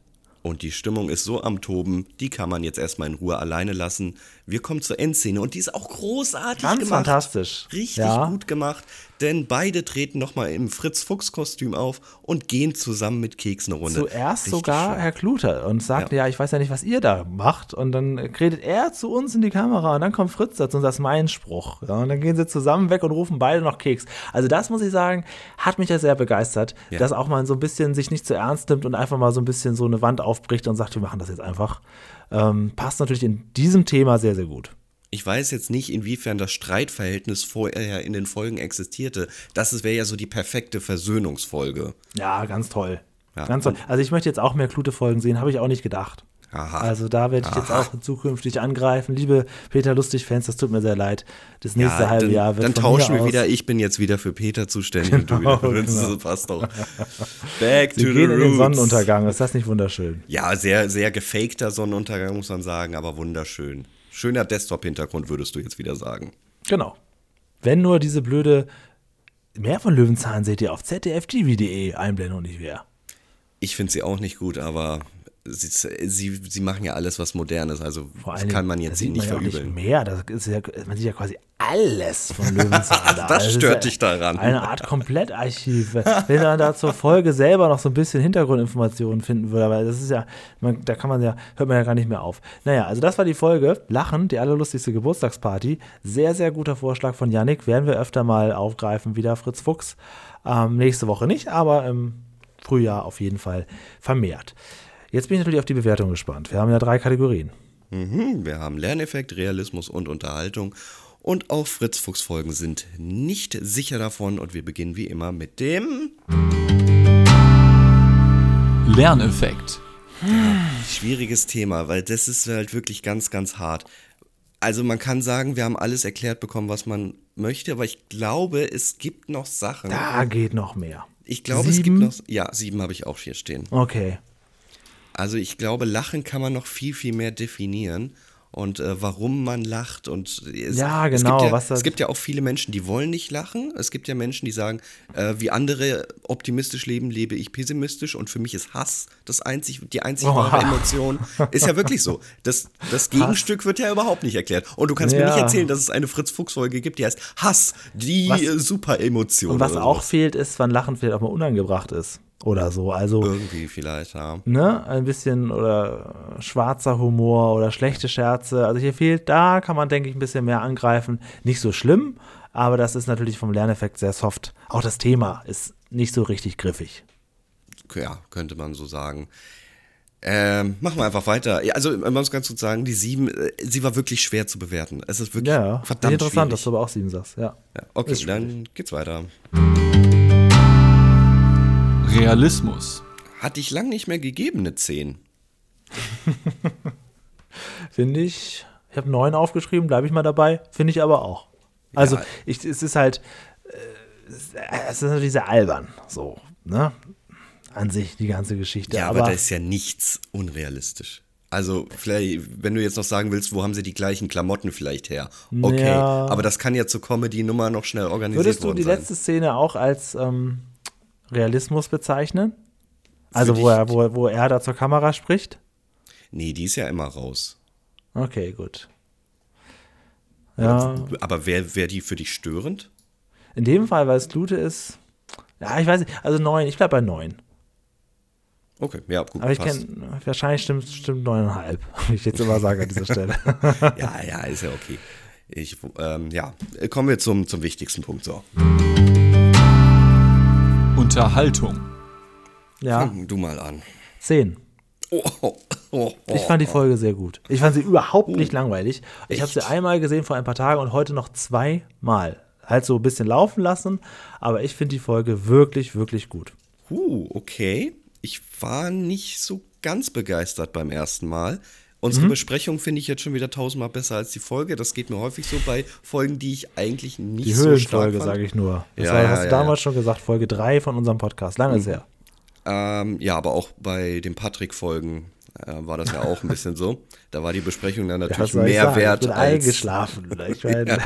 Speaker 2: Und die Stimmung ist so am Toben, die kann man jetzt erstmal in Ruhe alleine lassen. Wir kommen zur Endszene und die ist auch großartig
Speaker 3: Ganz
Speaker 2: gemacht.
Speaker 3: fantastisch.
Speaker 2: Richtig
Speaker 3: Ja.
Speaker 2: gut gemacht, denn beide treten nochmal im Fritz-Fuchs-Kostüm auf und gehen zusammen mit Keks eine Runde.
Speaker 3: Zuerst
Speaker 2: Richtig
Speaker 3: sogar
Speaker 2: schön.
Speaker 3: Herr Klute und sagt, ja.
Speaker 2: Ja.
Speaker 3: ich weiß ja nicht, was ihr da macht. Und dann redet er zu uns in die Kamera und dann kommt Fritz dazu und das ist mein Spruch. Ja, und dann gehen sie zusammen weg und rufen beide noch Keks. Also das muss ich sagen, hat mich ja sehr begeistert,
Speaker 2: Ja.
Speaker 3: dass auch mal so ein bisschen sich nicht zu ernst nimmt und einfach mal so ein bisschen so eine Wand aufbricht und sagt, wir machen das jetzt einfach. Ähm, passt natürlich in diesem Thema sehr, sehr gut.
Speaker 2: Ich weiß jetzt nicht, inwiefern das Streitverhältnis vorher in den Folgen existierte. Das wäre ja so die perfekte Versöhnungsfolge.
Speaker 3: Ja, ganz toll.
Speaker 2: Ja.
Speaker 3: Ganz toll. Also ich möchte jetzt auch mehr Klute-Folgen sehen, habe ich auch nicht gedacht.
Speaker 2: Aha.
Speaker 3: Also da werde ich jetzt auch zukünftig angreifen. Liebe Peter Lustig-Fans, das tut mir sehr leid. Das nächste halbe
Speaker 2: dann,
Speaker 3: Jahr wird
Speaker 2: dann tauschen
Speaker 3: mir
Speaker 2: wir
Speaker 3: aus-
Speaker 2: wieder. Ich bin jetzt wieder für Peter zuständig und du wieder für
Speaker 3: Genau, genau.
Speaker 2: Das passt doch. Back
Speaker 3: Sie
Speaker 2: to the
Speaker 3: gehen in den
Speaker 2: roots.
Speaker 3: Sonnenuntergang. Ist das nicht wunderschön?
Speaker 2: Ja, sehr, sehr gefakter Sonnenuntergang, muss man sagen, aber wunderschön. Schöner Desktop-Hintergrund, würdest du jetzt wieder sagen.
Speaker 3: Genau. Wenn nur diese blöde Mehr von Löwenzahn seht ihr auf zdftv.de Einblendung nicht mehr.
Speaker 2: Ich finde sie auch nicht gut, aber sie, sie, sie machen ja alles, was modern ist. Also
Speaker 3: Vor
Speaker 2: das kann man jetzt ihnen nicht
Speaker 3: man ja
Speaker 2: verübeln.
Speaker 3: mehr. Das ist ja, man sieht ja quasi alles von Löwenzahn. da.
Speaker 2: Das stört dich daran.
Speaker 3: Eine Art Komplettarchiv. Wenn man da zur Folge selber noch so ein bisschen Hintergrundinformationen finden würde, aber das ist ja, man, da kann man ja, hört man ja gar nicht mehr auf. Naja, also das war die Folge. Lachen, die allerlustigste Geburtstagsparty. Sehr, sehr guter Vorschlag von Yannick. Werden wir öfter mal aufgreifen, wieder Fritz Fuchs. Ähm, nächste Woche nicht, aber im Frühjahr auf jeden Fall vermehrt. Jetzt bin ich natürlich auf die Bewertung gespannt. Wir haben ja drei Kategorien.
Speaker 2: Mhm, wir haben Lerneffekt, Realismus und Unterhaltung. Und auch Fritz Fuchs Folgen sind nicht sicher davon. Und wir beginnen wie immer mit dem
Speaker 1: Lerneffekt.
Speaker 2: schwieriges Thema, weil das ist halt wirklich ganz, ganz hart. Also man kann sagen, wir haben alles erklärt bekommen, was man möchte, aber ich glaube, es gibt noch Sachen.
Speaker 3: Da geht noch mehr.
Speaker 2: Ich glaube, es
Speaker 3: Sieben?
Speaker 2: gibt noch. Ja, sieben habe ich auch hier stehen.
Speaker 3: Okay.
Speaker 2: Also ich glaube, Lachen kann man noch viel, viel mehr definieren. und äh, warum man lacht und es,
Speaker 3: Ja,
Speaker 2: es
Speaker 3: genau,
Speaker 2: Gibt ja,
Speaker 3: was das-
Speaker 2: es gibt ja auch viele Menschen, die wollen nicht lachen. Es gibt ja Menschen, die sagen, äh, wie andere optimistisch leben, lebe ich pessimistisch und für mich ist Hass das einzig, die einzig wahre
Speaker 3: Oha.
Speaker 2: Emotion. Ist ja wirklich so. Das, das Gegenstück wird ja überhaupt nicht erklärt. Und du kannst mir
Speaker 3: Ja.
Speaker 2: nicht erzählen, dass es eine Fritz-Fuchs-Folge gibt, die heißt Hass, die
Speaker 3: Was-
Speaker 2: äh, Super-Emotion.
Speaker 3: Und was auch fehlt, ist, wann Lachen vielleicht auch mal unangebracht ist. Oder so. Also,
Speaker 2: Irgendwie vielleicht, ja.
Speaker 3: ne, ein bisschen oder schwarzer Humor oder schlechte Scherze. Also hier fehlt, da kann man, denke ich, ein bisschen mehr angreifen. Nicht so schlimm, aber das ist natürlich vom Lerneffekt sehr soft. Auch das Thema ist nicht so richtig griffig.
Speaker 2: Ja, könnte man so sagen. Ähm, machen wir einfach weiter. Ja, also man muss ganz gut sagen, die sieben, äh, sie war wirklich schwer zu bewerten. Es ist wirklich
Speaker 3: Ja,
Speaker 2: verdammt
Speaker 3: interessant, dass
Speaker 2: schwierig.
Speaker 3: du aber auch sieben sagst. Ja.
Speaker 2: Ja, okay, dann geht's weiter.
Speaker 1: Realismus.
Speaker 2: Hatte ich lang nicht mehr gegeben, eine 10.
Speaker 3: Finde ich, ich habe neun aufgeschrieben, bleibe ich mal dabei. Finde ich aber auch. Also,
Speaker 2: Ja.
Speaker 3: ich, es ist halt, äh, es ist natürlich sehr albern, so, ne? An sich, die ganze Geschichte.
Speaker 2: Ja, aber,
Speaker 3: aber
Speaker 2: da ist ja nichts unrealistisch. Also, vielleicht, wenn du jetzt noch sagen willst, wo haben sie die gleichen Klamotten vielleicht her? Okay,
Speaker 3: Ja.
Speaker 2: aber das kann ja zur Comedy-Nummer noch schnell organisiert
Speaker 3: würdest du
Speaker 2: worden
Speaker 3: die
Speaker 2: sein.
Speaker 3: letzte Szene auch als ähm, Realismus bezeichnen? Also, wo er, wo, wo er da zur Kamera spricht?
Speaker 2: Nee, die ist ja immer raus.
Speaker 3: Okay, gut. Ja,
Speaker 2: Aber wäre wär die für dich störend?
Speaker 3: in dem Fall, weil es Glute ist, ja, ich weiß nicht, also neun, ich bleib bei neun.
Speaker 2: Okay, ja, gut,
Speaker 3: Aber ich kenne, wahrscheinlich stimmt, stimmt neuneinhalb, wie ich jetzt immer sage an dieser Stelle.
Speaker 2: Ja, ja, ist ja okay. Ich, ähm, ja, kommen wir zum, zum wichtigsten Punkt. So.
Speaker 1: Unterhaltung.
Speaker 3: ja,
Speaker 2: Fang du mal an.
Speaker 3: zehn.
Speaker 2: Oh, oh, oh,
Speaker 3: Ich fand die Folge sehr gut. Ich fand sie überhaupt nicht langweilig. Ich habe sie einmal gesehen vor ein paar Tagen und heute noch zweimal. Halt so ein bisschen laufen lassen, aber ich finde die Folge wirklich, wirklich gut.
Speaker 2: Uh, okay. Ich war nicht so ganz begeistert beim ersten Mal. Unsere
Speaker 3: Mhm.
Speaker 2: Besprechung finde ich jetzt schon wieder tausendmal besser als die Folge. Das geht mir häufig so bei Folgen, die ich eigentlich nicht
Speaker 3: Die
Speaker 2: so stark
Speaker 3: Höhlenfolge,
Speaker 2: fand.
Speaker 3: sage ich nur. Das
Speaker 2: Ja,
Speaker 3: war,
Speaker 2: ja,
Speaker 3: hast du
Speaker 2: ja,
Speaker 3: damals
Speaker 2: ja.
Speaker 3: schon gesagt, Folge 3 von unserem Podcast. Lange ist her.
Speaker 2: Ähm, ja, aber auch bei den Patrick-Folgen war das ja auch ein bisschen so. Da war die Besprechung dann
Speaker 3: Ja,
Speaker 2: natürlich
Speaker 3: ich
Speaker 2: mehr wert
Speaker 3: Ich bin
Speaker 2: als.
Speaker 3: eingeschlafen. Ich meine,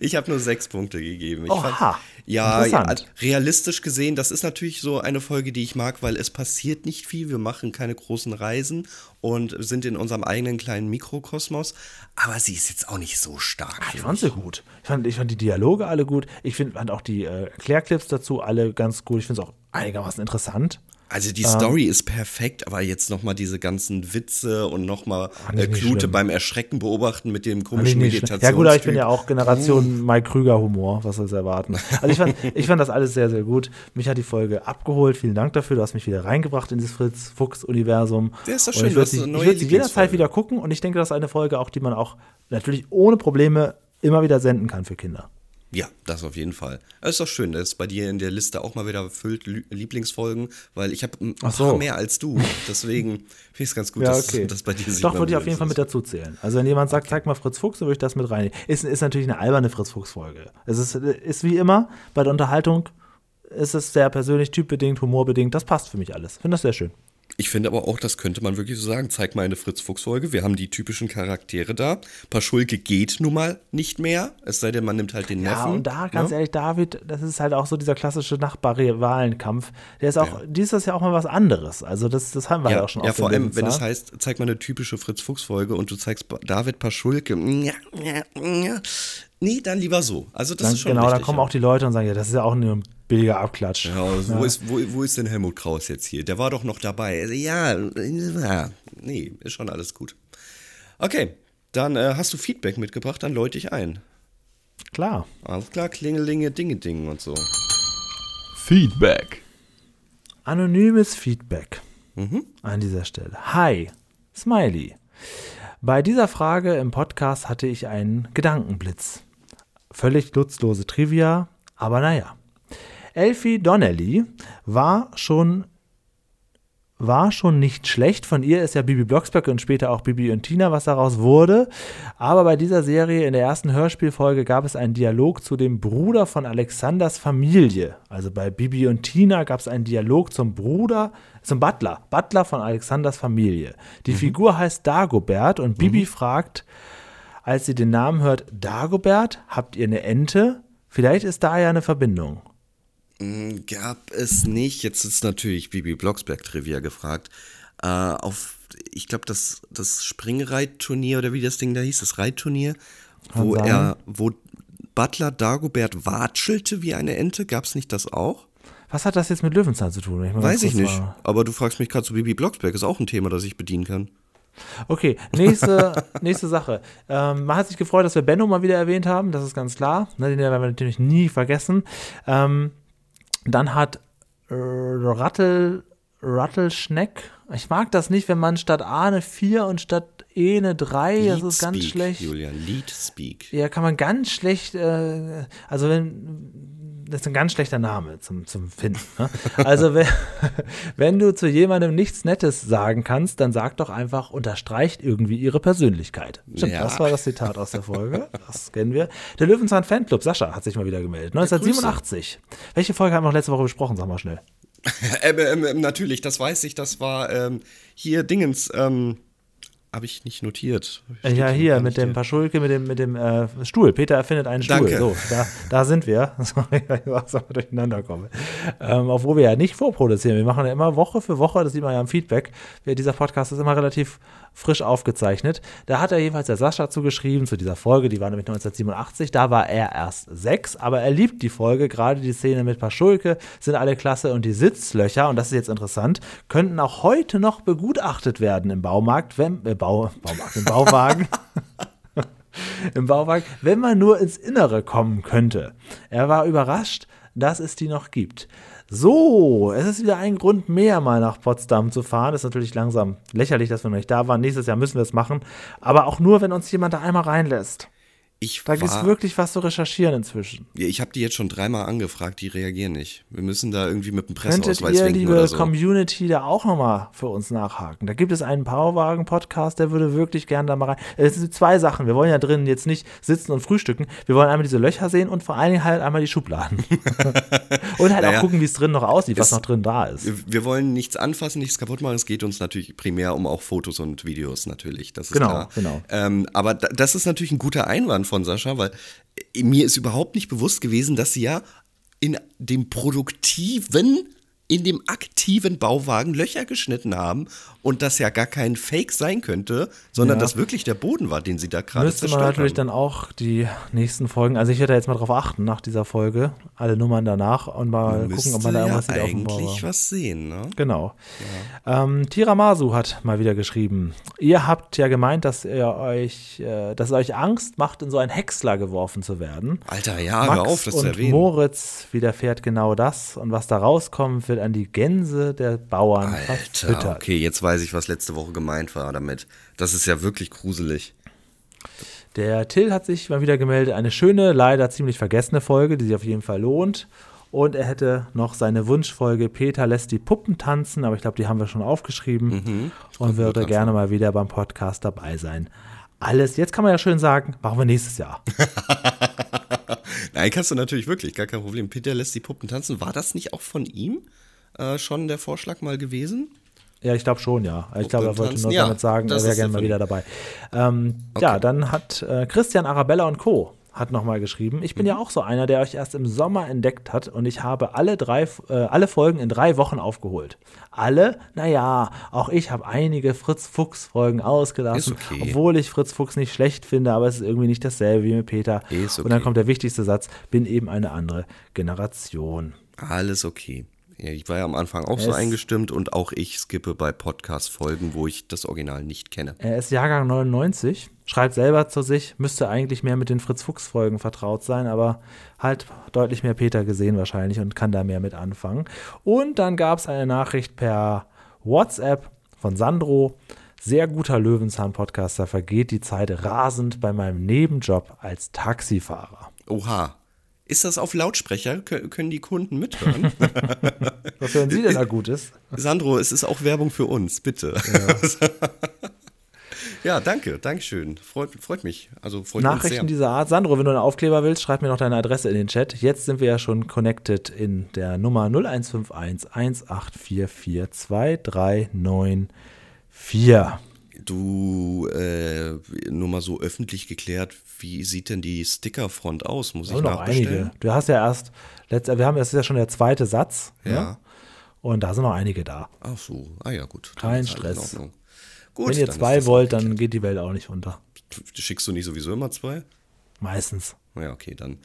Speaker 2: Ich habe nur sechs Punkte gegeben. Ich
Speaker 3: Oha,
Speaker 2: ja, ja,
Speaker 3: interessant.
Speaker 2: also realistisch gesehen, das ist natürlich so eine Folge, die ich mag, weil es passiert nicht viel. Wir machen keine großen Reisen und sind in unserem eigenen kleinen Mikrokosmos. Aber sie ist jetzt auch nicht so stark.
Speaker 3: ich
Speaker 2: finde
Speaker 3: fand sie gut. Ich fand, ich fand die Dialoge alle gut. Ich find, fand auch die äh, Erklärclips dazu alle ganz gut. Ich finde es auch einigermaßen interessant.
Speaker 2: Also
Speaker 3: Ähm.
Speaker 2: die Story ist perfekt, aber jetzt noch mal diese ganzen Witze und noch mal
Speaker 3: nee,
Speaker 2: äh, Klute
Speaker 3: schlimm.
Speaker 2: beim Erschrecken beobachten mit dem komischen. Meditations.
Speaker 3: Ja gut, aber ich bin ja auch Generation Mike Krüger Humor, was soll es erwarten. Also ich fand, ich fand das alles sehr, sehr gut. Mich hat die Folge abgeholt. Vielen Dank dafür. Du hast mich wieder reingebracht in dieses Fritz-Fuchs-Universum.
Speaker 2: Ja, ist doch schön,
Speaker 3: Ich würde sie, würd sie jederzeit wieder gucken und ich denke, das ist eine Folge auch, die man auch natürlich ohne Probleme immer wieder senden kann für Kinder.
Speaker 2: Ja, das auf jeden Fall. Es ist doch schön, dass bei dir in der Liste auch mal wieder füllt Lieblingsfolgen, weil ich habe ein
Speaker 3: Ach
Speaker 2: paar
Speaker 3: so.
Speaker 2: mehr als du. Deswegen finde ich es ganz gut, dass das bei dir sich
Speaker 3: Doch, würde ich auf jeden Fall mit dazu zählen. Also wenn jemand sagt, zeig mal Fritz Fuchs, dann würde ich das mit rein. Ist, ist natürlich eine alberne Fritz Fuchs-Folge. Es ist, ist wie immer bei der Unterhaltung, ist es sehr persönlich, typbedingt, humorbedingt. Das passt für mich alles. Finde das sehr schön.
Speaker 2: Ich finde aber auch, das könnte man wirklich so sagen. Zeig mal eine Fritz-Fuchs-Folge. Wir haben die typischen Charaktere da. Paschulke geht nun mal nicht mehr. Es sei denn, man nimmt halt den
Speaker 3: Ja,
Speaker 2: Neffen.
Speaker 3: und da, ganz
Speaker 2: ne?
Speaker 3: ehrlich, David, das ist halt auch so dieser klassische Nachbarrivalenkampf. Der ist auch, dies ist ja auch mal was anderes. Also das, das haben wir
Speaker 2: Ja,
Speaker 3: halt auch schon
Speaker 2: ja vor allem, wenn es heißt, zeig mal eine typische Fritz-Fuchs-Folge und du zeigst David Paschulke. Ja, ja, ja. Nee, dann lieber so. Also das
Speaker 3: Dann,
Speaker 2: ist schon
Speaker 3: genau,
Speaker 2: richtig,
Speaker 3: dann kommen
Speaker 2: ja.
Speaker 3: auch die Leute und sagen, ja, das ist ja auch nur ein billiger Abklatsch.
Speaker 2: Ja, also Wo, ist, wo, wo ist denn Helmut Kraus jetzt hier? Der war doch noch dabei. Also, Ja, ja, nee, ist schon alles gut. Okay, dann äh, hast du Feedback mitgebracht, dann läute ich ein.
Speaker 3: Klar.
Speaker 2: Alles klar, Klingelinge, Dinge, Ding und so.
Speaker 1: Feedback.
Speaker 3: Anonymes Feedback an dieser Stelle. Hi, Smiley. Bei dieser Frage im Podcast hatte ich einen Gedankenblitz. Völlig nutzlose Trivia, aber naja. Elfie Donnelly war schon war schon nicht schlecht. Von ihr ist ja Bibi Blocksberg und später auch Bibi und Tina, was daraus wurde. Aber bei dieser Serie in der ersten Hörspielfolge gab es einen Dialog zu dem Bruder von Alexanders Familie. Also bei Bibi und Tina gab es einen Dialog zum Bruder, zum Butler, Butler von Alexanders Familie. Die mhm. Figur heißt Dagobert und Bibi mhm. fragt, als sie den Namen hört, Dagobert, habt ihr eine Ente? Vielleicht ist da ja eine Verbindung.
Speaker 2: Mm, gab es nicht. Jetzt ist natürlich Bibi Blocksberg Trivia gefragt. Äh, auf, ich glaube, das, das Springreitturnier oder wie das Ding da hieß, das Reitturnier, wo er, wo Butler Dagobert watschelte wie eine Ente, gab es nicht das auch?
Speaker 3: Was hat das jetzt mit Löwenzahn zu tun?
Speaker 2: Ich Weiß ich nicht. War. Aber du fragst mich gerade zu Bibi Blocksberg, ist auch ein Thema, das ich bedienen kann.
Speaker 3: Okay, nächste, nächste Sache. Ähm, man hat sich gefreut, dass wir Benno mal wieder erwähnt haben, das ist ganz klar. Ne, den werden wir natürlich nie vergessen. Ähm, dann hat äh, Rattel, Rattelschneck, ich mag das nicht, wenn man statt A eine 4 und statt E eine 3, Lead das ist ganz
Speaker 2: speak,
Speaker 3: schlecht.
Speaker 2: Julian, Lead Speak.
Speaker 3: Ja, kann man ganz schlecht, äh, also wenn, das ist ein ganz schlechter Name zum, zum Finden. Ne? Also wenn, wenn du zu jemandem nichts Nettes sagen kannst, dann sag doch einfach, unterstreicht irgendwie ihre Persönlichkeit. Stimmt, ja. das war das Zitat aus der Folge. Das kennen wir. Der Löwenzahn Fanclub, Sascha, hat sich mal wieder gemeldet. 1987. Welche Folge haben wir noch letzte Woche besprochen? Sag mal schnell.
Speaker 2: ähm, ähm, natürlich, das weiß ich. Das war ähm, hier Dingens. Ähm, habe ich nicht notiert.
Speaker 3: Steht ja, hier mit dem Paschulke, mit dem, mit dem äh, Stuhl. Peter erfindet einen Stuhl.
Speaker 2: Danke.
Speaker 3: So, da, da sind wir. Sorry, dass wir durcheinander kommen. Ähm, obwohl wir ja nicht vorproduzieren. Wir machen ja immer Woche für Woche, das sieht man ja im Feedback. Dieser Podcast ist immer relativ frisch aufgezeichnet. Da hat er jedenfalls der Sascha zugeschrieben zu dieser Folge, die war nämlich 1987. Da war er erst sechs, aber er liebt die Folge. Gerade die Szene mit Paschulke sind alle klasse und die Sitzlöcher, und das ist jetzt interessant, könnten auch heute noch begutachtet werden im Baumarkt, wenn, äh, Bau, Baumarkt, im Bauwagen. Im Bauwagen, wenn man nur ins Innere kommen könnte. Er war überrascht, dass es die noch gibt. So, es ist wieder ein Grund mehr, mal nach Potsdam zu fahren. Ist natürlich langsam lächerlich, dass wir noch nicht da waren. Nächstes Jahr müssen wir es machen. Aber auch nur, wenn uns jemand da einmal reinlässt. Ich da gibt es wirklich was zu recherchieren inzwischen.
Speaker 2: Ich habe die jetzt schon dreimal angefragt, die reagieren nicht. Wir müssen da irgendwie mit dem Presseausweis
Speaker 3: Könntet ihr, liebe so. Community, da auch nochmal für uns nachhaken? Da gibt es einen Powerwagen-Podcast, der würde wirklich gerne da mal rein. Es sind zwei Sachen. Wir wollen ja drinnen jetzt nicht sitzen und frühstücken. Wir wollen einmal diese Löcher sehen und vor allen Dingen halt einmal die Schubladen. und halt naja, auch gucken, wie es drin noch aussieht, was noch drin da ist.
Speaker 2: Wir wollen nichts anfassen, nichts kaputt machen. Es geht uns natürlich primär um auch Fotos und Videos natürlich. Das ist
Speaker 3: genau,
Speaker 2: klar.
Speaker 3: genau.
Speaker 2: Ähm, aber das ist natürlich ein guter Einwand von Sascha, weil mir ist überhaupt nicht bewusst gewesen, dass sie ja in dem produktiven in dem aktiven Bauwagen Löcher geschnitten haben und das ja gar kein Fake sein könnte, sondern ja. das wirklich der Boden war, den sie da gerade
Speaker 3: Müsste man natürlich
Speaker 2: haben.
Speaker 3: dann auch die nächsten Folgen, also ich werde jetzt mal drauf achten nach dieser Folge, alle Nummern danach und mal gucken, ob man da irgendwas
Speaker 2: ja
Speaker 3: sieht
Speaker 2: eigentlich was sehen, ne?
Speaker 3: Genau. Ja. Ähm, Tiramasu hat mal wieder geschrieben, ihr habt ja gemeint, dass ihr euch, äh, dass euch Angst macht, in so ein Häcksler geworfen zu werden.
Speaker 2: Alter, ja,
Speaker 3: Max
Speaker 2: hör auf, das
Speaker 3: und
Speaker 2: zu erwähnen.
Speaker 3: Moritz widerfährt genau das und was da rauskommt, wird an die Gänse der Bauern
Speaker 2: Alter, verfüttert. okay, jetzt weiß ich, was letzte Woche gemeint war damit. Das ist ja wirklich gruselig.
Speaker 3: Der Till hat sich mal wieder gemeldet. Eine schöne, leider ziemlich vergessene Folge, die sich auf jeden Fall lohnt. Und er hätte noch seine Wunschfolge Peter lässt die Puppen tanzen, aber ich glaube, die haben wir schon aufgeschrieben mhm, und würde gerne mal wieder beim Podcast dabei sein. Alles, jetzt kann man ja schön sagen, machen wir nächstes Jahr.
Speaker 2: Nein, kannst du natürlich wirklich, gar kein Problem. Peter lässt die Puppen tanzen. War das nicht auch von ihm äh, schon der Vorschlag mal gewesen?
Speaker 3: Ja, ich glaube schon, ja. Ich glaube, er wollte nur ja, damit sagen, er wäre gerne mal wieder dabei. Ähm, okay. Ja, dann hat äh, Christian Arabella und Co. hat nochmal geschrieben, ich bin mhm. ja auch so einer, der euch erst im Sommer entdeckt hat und ich habe alle drei, äh, alle Folgen in drei Wochen aufgeholt. Alle? Naja, auch ich habe einige Fritz-Fuchs-Folgen ausgelassen, okay. obwohl ich Fritz Fuchs nicht schlecht finde, aber es ist irgendwie nicht dasselbe wie mit Peter. Okay. Und dann kommt der wichtigste Satz, bin eben eine andere Generation.
Speaker 2: Alles okay. Ja, ich war ja am Anfang auch er so eingestimmt und auch ich skippe bei Podcast-Folgen, wo ich das Original nicht kenne.
Speaker 3: Er ist Jahrgang 99, schreibt selber zu sich, müsste eigentlich mehr mit den Fritz-Fuchs-Folgen vertraut sein, aber halt deutlich mehr Peter gesehen wahrscheinlich und kann da mehr mit anfangen. Und dann gab es eine Nachricht per WhatsApp von Sandro. Sehr guter Löwenzahn-Podcaster, vergeht die Zeit rasend bei meinem Nebenjob als Taxifahrer.
Speaker 2: Oha. Ist das auf Lautsprecher? Kö können die Kunden mithören?
Speaker 3: Was hören Sie denn da Gutes?
Speaker 2: Sandro, es ist auch Werbung für uns, bitte. Ja, ja danke, Dankeschön. Freut, freut mich. Also freut
Speaker 3: Nachrichten dieser Art. Sandro, wenn du einen Aufkleber willst, schreib mir noch deine Adresse in den Chat. Jetzt sind wir ja schon connected in der Nummer 0151 1844 2394
Speaker 2: du äh, nur mal so öffentlich geklärt, wie sieht denn die Stickerfront aus? Muss ich noch einige.
Speaker 3: Du hast ja erst, wir haben, das ist ja schon der zweite Satz.
Speaker 2: Ne? Ja.
Speaker 3: Ne? Und da sind noch einige da.
Speaker 2: Ach so, ah ja, gut.
Speaker 3: Kein Stress. Gut, Wenn ihr zwei wollt, dann geht die Welt auch nicht unter.
Speaker 2: Schickst du nicht sowieso immer zwei?
Speaker 3: Meistens.
Speaker 2: Ja, okay, dann.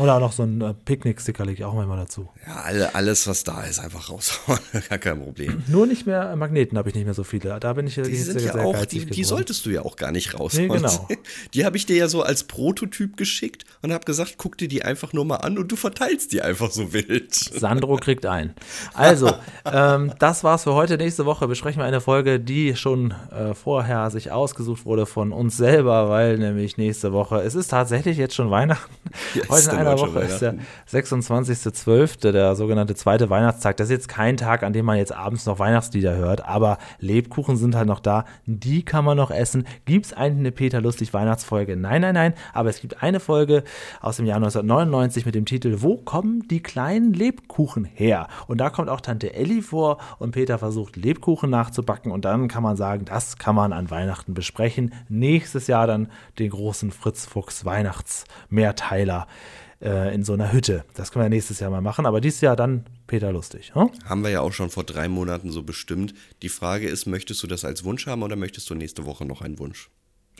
Speaker 3: Oder auch noch so ein äh, Picknick-Sticker lege ich auch manchmal dazu.
Speaker 2: Ja, alle, alles, was da ist, einfach raushauen. Gar kein Problem.
Speaker 3: Nur nicht mehr Magneten habe ich nicht mehr so viele. Da bin ich
Speaker 2: die sind ja auch, die, die, solltest du ja auch gar nicht raushauen.
Speaker 3: Nee, genau.
Speaker 2: Die habe ich dir ja so als Prototyp geschickt und habe gesagt, guck dir die einfach nur mal an und du verteilst die einfach so wild.
Speaker 3: Sandro kriegt ein. Also, ähm, das war's für heute. Nächste Woche besprechen wir eine Folge, die schon äh, vorher sich ausgesucht wurde von uns selber, weil nämlich nächste Woche, es ist tatsächlich jetzt schon Weihnachten. Ja, Heute in einer Woche ist der 26.12., der sogenannte zweite Weihnachtstag. Das ist jetzt kein Tag, an dem man jetzt abends noch Weihnachtslieder hört, aber Lebkuchen sind halt noch da. Die kann man noch essen. Gibt es eigentlich eine Peter Lustig Weihnachtsfolge? Nein, nein, nein. Aber es gibt eine Folge aus dem Jahr 1999 mit dem Titel Wo kommen die kleinen Lebkuchen her? Und da kommt auch Tante Elli vor und Peter versucht Lebkuchen nachzubacken und dann kann man sagen, das kann man an Weihnachten besprechen. Nächstes Jahr dann den großen Fritz Fuchs Weihnachtsmehrteiler äh, in so einer Hütte. Das können wir nächstes Jahr mal machen, aber dieses Jahr dann Peter Lustig. Hm?
Speaker 2: Haben wir ja auch schon vor drei Monaten so bestimmt. Die Frage ist, möchtest du das als Wunsch haben oder möchtest du nächste Woche noch einen Wunsch?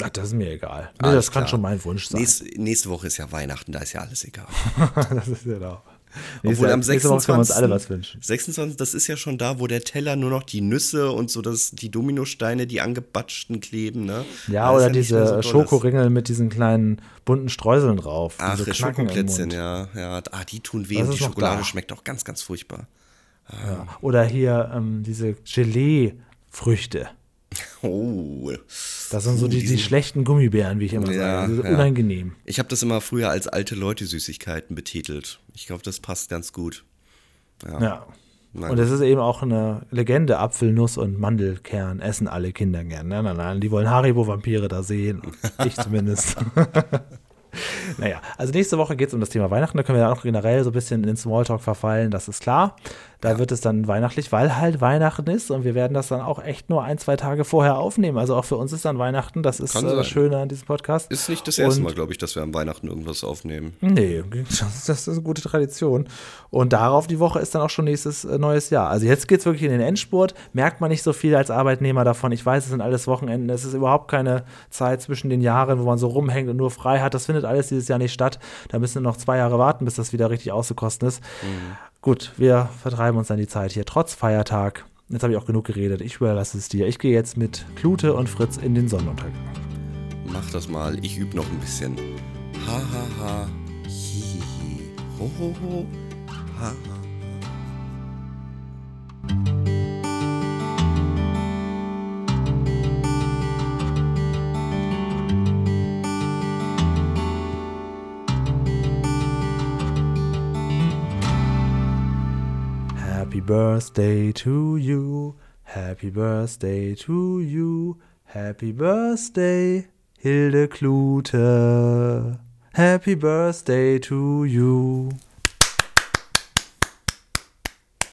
Speaker 3: Ach, das ist mir egal. Nee, das kann schon mein Wunsch sein.
Speaker 2: Nächste, nächste, Woche ist ja Weihnachten, da ist ja alles egal.
Speaker 3: das ist genau.
Speaker 2: Obwohl Nächste, am 26.
Speaker 3: Können wir uns alle was wünschen.
Speaker 2: 26. Das ist ja schon da, wo der Teller nur noch die Nüsse und so das, die Dominosteine, die angebatschten kleben, ne?
Speaker 3: Ja, oder ja diese so Schokoringel mit diesen kleinen bunten Streuseln drauf.
Speaker 2: Ach, diese Schokoplätzchen, ja. ja. Ah, die tun weh und die Schokolade da. schmeckt auch ganz, ganz furchtbar.
Speaker 3: Ah. Ja. Oder hier ähm, diese Gelee-Früchte.
Speaker 2: Oh.
Speaker 3: Das sind so die, die schlechten Gummibären, wie ich immer ja, sage. Ja. Unangenehm.
Speaker 2: Ich habe das immer früher als alte Leute Süßigkeiten betitelt. Ich glaube, das passt ganz gut.
Speaker 3: Ja. ja. Und es ist eben auch eine Legende, Apfelnuss und Mandelkern essen alle Kinder gern. Nein, nein, nein, die wollen Haribo-Vampire da sehen. ich zumindest. naja, also nächste Woche geht es um das Thema Weihnachten. Da können wir ja auch generell so ein bisschen in den Smalltalk verfallen, das ist klar. Da ja. wird es dann weihnachtlich, weil halt Weihnachten ist und wir werden das dann auch echt nur ein, zwei Tage vorher aufnehmen. Also auch für uns ist dann Weihnachten, das ist äh, das Schöne an diesem Podcast.
Speaker 2: Ist nicht das erste und, Mal, glaube ich, dass wir am Weihnachten irgendwas aufnehmen.
Speaker 3: Nee, das, das, ist eine gute Tradition. Und darauf die Woche ist dann auch schon nächstes äh, neues Jahr. Also jetzt geht es wirklich in den Endspurt. Merkt man nicht so viel als Arbeitnehmer davon. Ich weiß, es sind alles Wochenenden. Es ist überhaupt keine Zeit zwischen den Jahren, wo man so rumhängt und nur frei hat. Das findet alles dieses Jahr nicht statt. Da müssen wir noch zwei Jahre warten, bis das wieder richtig ausgekosten ist. Mhm. Gut, wir vertreiben uns dann die Zeit hier trotz Feiertag. Jetzt habe ich auch genug geredet. Ich überlasse es dir. Ich gehe jetzt mit Klute und Fritz in den Sonnenuntergang.
Speaker 2: Mach das mal. Ich übe noch ein bisschen. Ha ha ha. Hi, hi, hi. Ho ho ho. Ha ha.
Speaker 3: Happy birthday to you. Happy birthday to you. Happy birthday, Hilde Klute. Happy birthday to you.